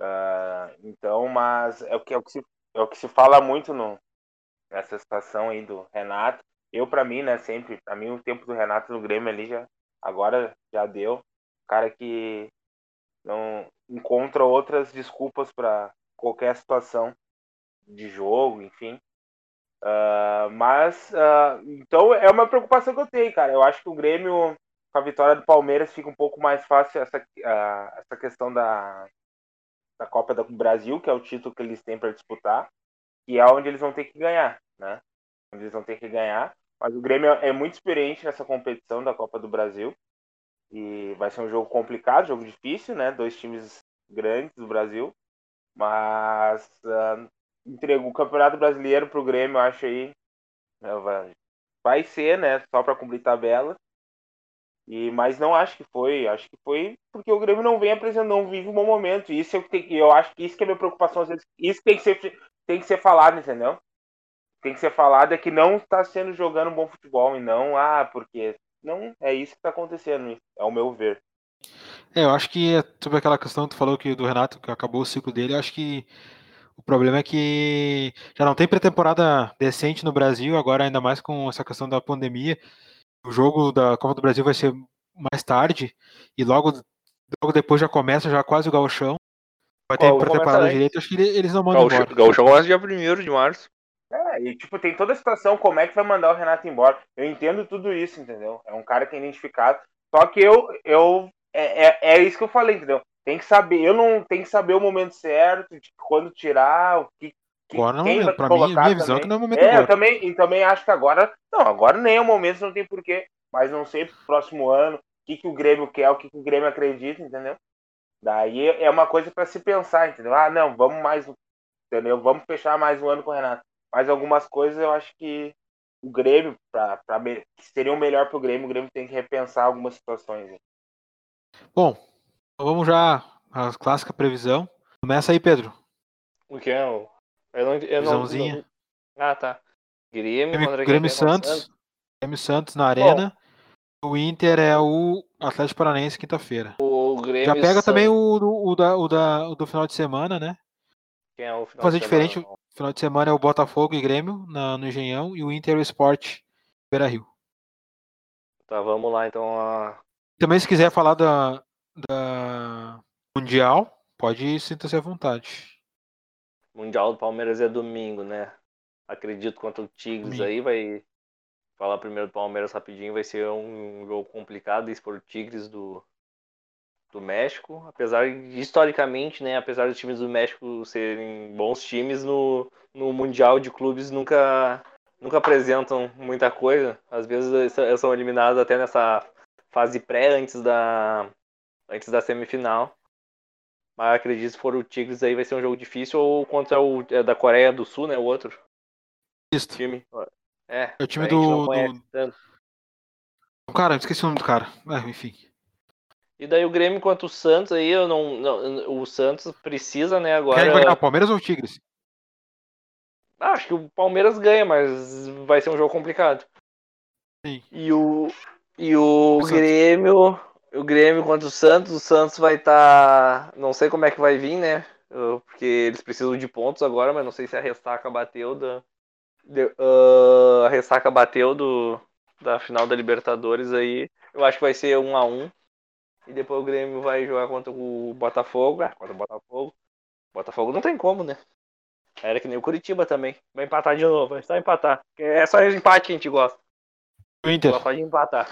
Speaker 3: Ah, então, mas é o que é o que se, é o que se fala muito no, nessa situação aí do Renato. Eu para mim, né, sempre, para mim o tempo do Renato no Grêmio ali já agora já deu. Cara que não encontra outras desculpas para qualquer situação de jogo, enfim. Ah, mas, ah, então é uma preocupação que eu tenho, cara. Eu acho que o Grêmio, com a vitória do Palmeiras, fica um pouco mais fácil essa, ah, essa questão da, da Copa do Brasil, que é o título que eles têm para disputar, e é onde eles vão ter que ganhar, né? Onde eles vão ter que ganhar. Mas o Grêmio é muito experiente nessa competição da Copa do Brasil. E vai ser um jogo complicado, jogo difícil, né? Dois times grandes do Brasil. Mas ah, entregou o Campeonato Brasileiro pro Grêmio, eu acho aí. né, vai ser, né? Só para cumprir tabela. E, mas não acho que foi. Acho que foi porque o Grêmio não vem apresentando, não vive um bom momento. E Isso é o que tem, eu acho que isso que é a minha preocupação às vezes. Isso tem que ser, tem que ser falado, entendeu? Tem que ser falado é que não está sendo jogando bom futebol e não, ah, porque. Não, é isso que está acontecendo, é o meu ver.
Speaker 1: É, eu acho que sobre aquela questão que tu falou que do Renato, que acabou o ciclo dele, eu acho que o problema é que já não tem pré-temporada decente no Brasil, agora ainda mais com essa questão da pandemia. O jogo da Copa do Brasil vai ser mais tarde e logo, logo depois já começa já quase o gauchão. Vai ter
Speaker 2: começa
Speaker 1: direito, acho que ele- eles não mandam
Speaker 2: Gaúcho,
Speaker 1: embora.
Speaker 2: Gaúcho começa dia 1 de março.
Speaker 3: É, e tipo, tem toda a situação, como é que vai mandar o Renato embora. Eu entendo tudo isso, entendeu? É um cara que é identificado. Só que eu, eu é, é, é isso que eu falei, entendeu? Tem que saber, eu não tenho que saber o momento certo, de quando tirar, o que
Speaker 1: Agora não é momento. Pra mim, minha visão é
Speaker 3: também.
Speaker 1: que não é o momento
Speaker 3: É, eu
Speaker 1: agora.
Speaker 3: também, e também acho que agora, não, agora nem é o momento, não tem porquê, mas não sei pro próximo ano, o que, que o Grêmio quer, o que, que o Grêmio acredita, entendeu? Daí é uma coisa para se pensar, entendeu? Ah, não, vamos mais, entendeu? Vamos fechar mais um ano com o Renato. Mas algumas coisas eu acho que o Grêmio, pra, pra, que seriam melhor pro Grêmio, o Grêmio tem que repensar algumas situações.
Speaker 1: Bom, então vamos já a clássica previsão. Começa aí, Pedro.
Speaker 2: O que é? o- Eu não, eu não,
Speaker 1: Visãozinha.
Speaker 2: não- Ah, tá. Grêmio,
Speaker 1: Grêmio? Grêmio
Speaker 2: Contra o
Speaker 1: Santos. Grêmio Santos na Arena. O Inter é o Atlético Paranaense quinta-feira.
Speaker 2: O Grêmio
Speaker 1: Já pega também
Speaker 2: Santos.
Speaker 1: o, do- o, da, o, da, o do final de semana, né?
Speaker 2: Quem é o final
Speaker 1: Fazer
Speaker 2: de semana,
Speaker 1: diferente.
Speaker 2: não?
Speaker 1: Final de semana é o Botafogo e Grêmio na, no Engenhão e o Inter o Sport Beira Rio.
Speaker 2: Tá, vamos lá então. A...
Speaker 1: Também se quiser falar da, da Mundial, pode sinta-se à vontade.
Speaker 2: Mundial do Palmeiras é domingo, né? Acredito contra o Tigres aí, vai falar primeiro do Palmeiras rapidinho, vai ser um jogo complicado isso por Tigres do, do México, apesar historicamente, né, apesar dos times do México serem bons times no, no Mundial de Clubes nunca nunca apresentam muita coisa, às vezes eles são eliminados até nessa fase pré antes da antes da semifinal. Mas acredito que se for o Tigres aí vai ser um jogo difícil ou contra o é da Coreia do Sul, né? O outro
Speaker 1: Isso.
Speaker 2: time. É,
Speaker 1: É o time do- do-. Cara, esqueci o nome do cara. É, enfim.
Speaker 2: E daí o Grêmio contra o Santos aí, eu não, não- o Santos precisa, né, agora.
Speaker 1: Quem que vai ganhar, o Palmeiras ou o Tigres?
Speaker 2: Ah, acho que o Palmeiras ganha, mas vai ser um jogo complicado.
Speaker 1: Sim.
Speaker 2: E o e o
Speaker 1: O.
Speaker 2: Grêmio, o Grêmio contra o Santos, o Santos vai estar, não sei como é que vai vir, né? Porque eles precisam de pontos agora, mas não sei se a ressaca bateu da de- uh, a ressaca bateu do da final da Libertadores aí. Eu acho que vai ser um a um. E depois o Grêmio vai jogar contra o Botafogo. Ah, contra o Botafogo. Botafogo não tem como, né? Era que nem o Curitiba também. Vai empatar de novo, vai só empatar. É só empate que a gente gosta.
Speaker 1: O Inter.
Speaker 2: Pode empatar.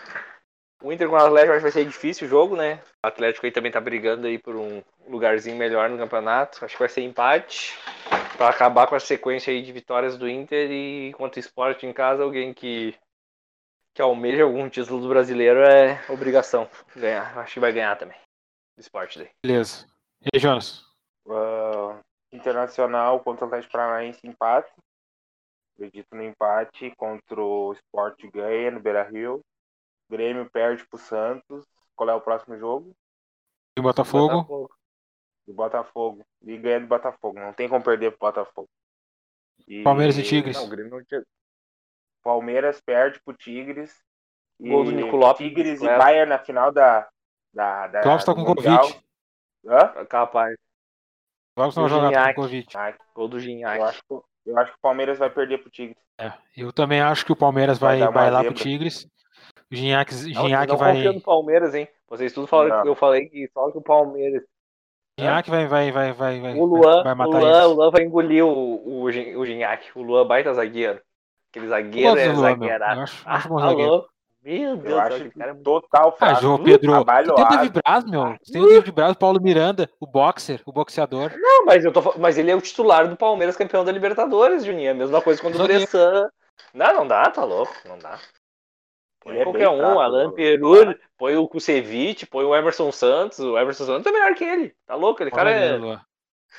Speaker 2: O Inter com o Atlético acho que vai ser difícil o jogo, né? O Atlético aí também tá brigando aí por um lugarzinho melhor no campeonato. Acho que vai ser empate. Pra acabar com a sequência aí de vitórias do Inter e contra o Sport em casa, alguém que, que almeja algum título do brasileiro é obrigação ganhar. Acho que vai ganhar também. Do Sport daí.
Speaker 1: Beleza. E aí, Jonas?
Speaker 3: Ah, Internacional contra o Atlético Paranaense empate. Acredito no empate contra o Sport ganha no Beira Rio. Grêmio perde pro Santos. Qual é o próximo jogo?
Speaker 1: E o Botafogo?
Speaker 2: Botafogo.
Speaker 3: Do Botafogo. E ganha do Botafogo. Não tem como perder pro Botafogo. E-
Speaker 1: Palmeiras e Tigres.
Speaker 2: Não, não tinha.
Speaker 3: Palmeiras perde pro Tigres. E
Speaker 2: Gol do Nico Lopes,
Speaker 3: Tigres e
Speaker 2: bicicleta.
Speaker 3: Bayern na final da. da, da
Speaker 1: O Clóvis tá com
Speaker 3: Mundial.
Speaker 1: Covid.
Speaker 3: Hã?
Speaker 2: Capaz.
Speaker 1: O Clóvis não jogar, tá com Covid.
Speaker 2: Gol do Gignac.
Speaker 3: eu, acho, que- eu acho que o Palmeiras vai perder pro Tigres.
Speaker 1: É, eu também acho que o Palmeiras
Speaker 3: Vai
Speaker 1: vai, lá pro. Tigres. O Gignac,
Speaker 2: Não,
Speaker 1: Gignac
Speaker 2: não
Speaker 1: vai.
Speaker 2: confio no Palmeiras, hein? Vocês tudo falaram
Speaker 3: Não.
Speaker 2: que eu falei que só que o Palmeiras.
Speaker 1: Gignac vai, vai, vai, vai, vai,
Speaker 2: O Luan,
Speaker 1: vai
Speaker 2: o
Speaker 1: matar
Speaker 2: Luan, o
Speaker 1: eles.
Speaker 2: Luan vai engolir o, o, o Gignac. O Luan baita zagueiro. Aquele zagueiro é zagueiraço.
Speaker 1: Eu acho-
Speaker 2: Ah,
Speaker 1: acho bom
Speaker 2: tá
Speaker 1: zagueiro.
Speaker 2: louco. Meu Deus,
Speaker 3: Eu acho
Speaker 2: aquele cara é muito...
Speaker 3: total
Speaker 1: Ah,
Speaker 3: fraco.
Speaker 1: João Pedro. Tu tem o. David Braz, meu. Tu tem o David Braz, o Paulo Miranda, o boxer, o boxeador.
Speaker 2: Não, mas, eu tô, mas ele é o titular do Palmeiras, campeão da Libertadores, Juninho. É a mesma coisa quando o
Speaker 1: Zagueiro.
Speaker 2: Bressan. Não, não dá, tá louco. Não dá. Põe
Speaker 3: Ele é
Speaker 2: qualquer um,
Speaker 3: fraco,
Speaker 2: Alan? Perur, põe o Kusevich, põe o Emerson Santos. O Emerson Santos é melhor que ele. Tá louco?
Speaker 1: Bom
Speaker 2: cara é.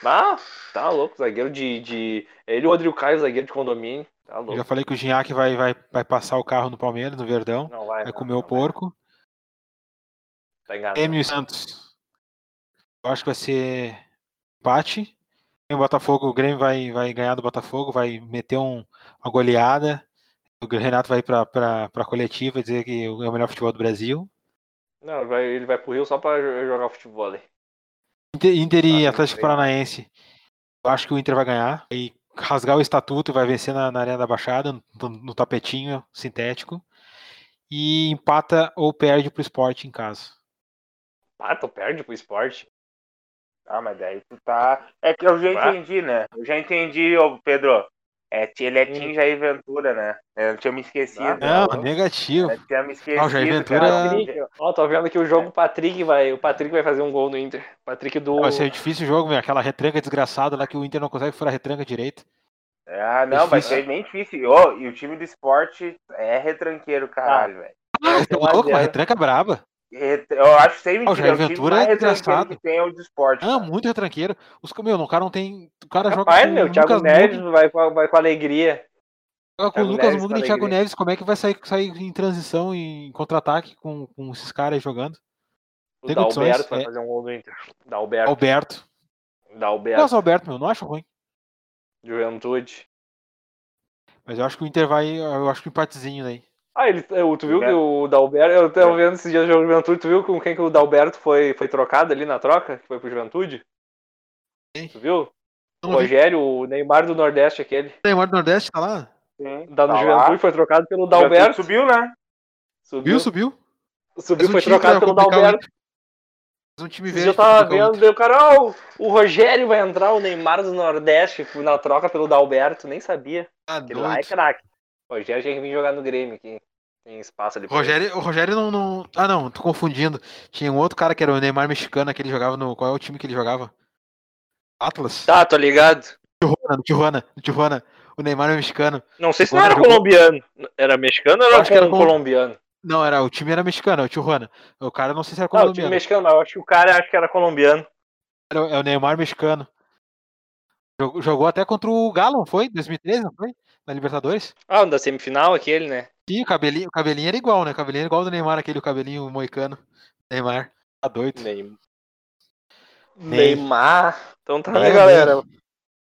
Speaker 2: Ah, tá louco, zagueiro de. de... Ele e o Rodrigo Caio, zagueiro de condomínio. Tá
Speaker 1: Eu
Speaker 2: louco.
Speaker 1: já falei que o Gignac vai, vai, vai passar o carro no Palmeiras, no Verdão.
Speaker 2: Não vai.
Speaker 1: Vai
Speaker 2: não,
Speaker 1: comer o
Speaker 2: não vai.
Speaker 1: porco.
Speaker 2: Tá enganado.
Speaker 1: Grêmio e Santos. Eu acho que vai ser empate. O Botafogo, o Grêmio vai, vai ganhar do Botafogo, vai meter um, uma goleada. O Renato vai pra, pra, pra coletiva dizer que é o melhor futebol do Brasil.
Speaker 2: Não, ele vai, ele vai pro Rio só pra jo- jogar futebol ali.
Speaker 1: Inter, Inter
Speaker 2: Ah,
Speaker 1: e
Speaker 2: tem
Speaker 1: Atlético Paranaense. Eu acho que o Inter vai ganhar. E rasgar o estatuto vai vencer na, na Arena da Baixada, no, no tapetinho sintético. E empata ou perde pro esporte em casa.
Speaker 2: Ah, tu perde pro esporte.
Speaker 3: Ah, mas daí tu tá. É que eu já entendi, né? Eu já entendi, ô Pedro. É, ele é
Speaker 2: Hum.
Speaker 3: Tim Jair Ventura, né? Eu tinha me esquecido.
Speaker 2: Ah,
Speaker 1: Não, negativo.
Speaker 3: Eu tinha me esquecido.
Speaker 1: Ah, o Jair Ventura-
Speaker 3: cara.
Speaker 2: Patrick, ó, tô vendo que o jogo o Patrick vai. O Patrick vai fazer um gol no Inter. Patrick do.
Speaker 1: Vai ser difícil o jogo, meu. Aquela retranca desgraçada lá que o Inter não consegue furar a retranca direito.
Speaker 3: Ah, não, vai ser bem difícil. Ô, e o time do esporte é retranqueiro, caralho, velho.
Speaker 2: Vai ser
Speaker 1: Tá
Speaker 2: a
Speaker 1: louco, uma retranca braba.
Speaker 3: Eu acho sem
Speaker 1: o
Speaker 3: mentira.
Speaker 1: Jair
Speaker 3: o
Speaker 1: Ventura é desgraçado.
Speaker 3: que tem é o do esporte.
Speaker 1: Ah,
Speaker 3: cara.
Speaker 1: muito retranqueiro. Os, meu, o cara não tem. O cara joga
Speaker 2: Rapaz,
Speaker 1: com
Speaker 2: meu,
Speaker 1: o
Speaker 2: Thiago
Speaker 1: Lucas
Speaker 2: Neves
Speaker 1: Mugni.
Speaker 2: vai, com- vai com alegria.
Speaker 1: joga com o Lucas
Speaker 2: Neves
Speaker 1: Mugni e Thiago. Neves. Como é que vai sair, sair em transição e em contra-ataque com, com esses caras jogando?
Speaker 2: O
Speaker 1: Tem
Speaker 2: Dalberto vai
Speaker 1: é.
Speaker 2: fazer um gol no Inter. Dalberto.
Speaker 1: Alberto.
Speaker 2: Dalberto.
Speaker 1: Nossa, Alberto, meu, não acho ruim.
Speaker 2: Juventude.
Speaker 1: Mas eu acho que o Inter vai. Eu acho que um empatezinho aí.
Speaker 2: Ah, ele, tu viu que o Dalberto, eu tava
Speaker 3: É.
Speaker 2: vendo esses dias do jogo de Juventude, tu viu com quem que o Dalberto foi, foi trocado ali na troca? Que foi pro Juventude?
Speaker 1: Quem?
Speaker 2: Tu viu? O
Speaker 1: Não vi.
Speaker 2: Rogério, o Neymar do Nordeste, aquele.
Speaker 1: O Neymar do Nordeste tá lá?
Speaker 3: Sim,
Speaker 2: Da
Speaker 3: tá lá.
Speaker 2: Juventude foi trocado pelo
Speaker 3: Juventude
Speaker 2: Dalberto.
Speaker 3: Subiu, né?
Speaker 1: Subiu,
Speaker 2: Subiu,
Speaker 1: subiu. um
Speaker 2: foi trocado pelo
Speaker 1: o
Speaker 2: Dalberto.
Speaker 1: Um time verde.
Speaker 2: eu tava
Speaker 1: o
Speaker 2: vendo, daí o cara, ó, o, o Rogério vai entrar, o Neymar do Nordeste, fui na troca pelo Dalberto, nem sabia.
Speaker 1: Tá
Speaker 2: Aquele lá é craque. Rogério tinha que vir jogar no Grêmio aqui. Tem espaço ali.
Speaker 1: Rogério, o Rogério não, não. Ah, não, tô confundindo. Tinha um outro cara que era o Neymar mexicano, que ele jogava no. Qual é o time que ele jogava? Atlas?
Speaker 2: Tá, tô ligado.
Speaker 1: Tijuana, no Tijuana, no Tijuana. O Neymar é mexicano.
Speaker 2: Não sei se não era
Speaker 1: jogou-
Speaker 2: colombiano. Era mexicano ou era,
Speaker 1: acho que era
Speaker 2: col-
Speaker 1: col-
Speaker 2: colombiano?
Speaker 1: Não, era, o time era mexicano, é o Tijuana. O cara não sei se era
Speaker 2: Não, o time
Speaker 1: colombiano.
Speaker 2: mexicano, mas eu acho que o cara acho que era colombiano.
Speaker 1: É o Neymar mexicano. Jogou, jogou até contra o Galo, não foi? 2013, não foi? Na Libertadores?
Speaker 2: Ah, da semifinal, aquele, né?
Speaker 1: Sim, o cabelinho, o cabelinho era igual, né? O cabelinho era igual ao do Neymar, aquele o cabelinho moicano. Neymar. Tá doido.
Speaker 2: Neymar. Neymar. Então tá, né,
Speaker 1: eu
Speaker 2: galera?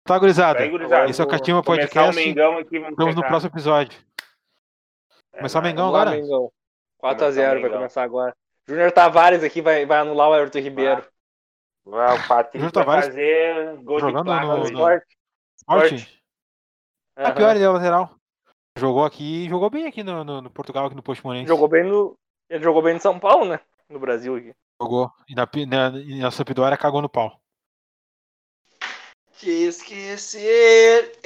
Speaker 1: Tá, gurizada.
Speaker 3: Aí, gurizada,
Speaker 1: Esse é o Catima
Speaker 3: Começar o
Speaker 1: Podcast.
Speaker 3: Mengão aqui, vamos
Speaker 1: Estamos no próximo episódio.
Speaker 3: É,
Speaker 1: Começar o. Mengão agora?
Speaker 2: Mengão. 4x0
Speaker 3: Começar o
Speaker 2: vai começar agora. Júnior Tavares aqui vai, vai anular o Everton Ribeiro.
Speaker 3: Vai, o Patrick
Speaker 1: Júnior
Speaker 3: vai
Speaker 1: Tavares
Speaker 3: fazer gol de
Speaker 1: jogando
Speaker 3: placa
Speaker 1: no- no-
Speaker 2: Esporte.
Speaker 1: Forte? Ah,
Speaker 2: Aham.
Speaker 1: pior, ele é lateral. Jogou aqui, jogou bem aqui no, no- no Portugal, aqui no Posto Morense.
Speaker 2: Jogou bem no. Ele jogou bem no São Paulo, né? No Brasil aqui.
Speaker 1: Jogou. E na, na, na Sampdoria cagou no pau.
Speaker 2: Te esquecer,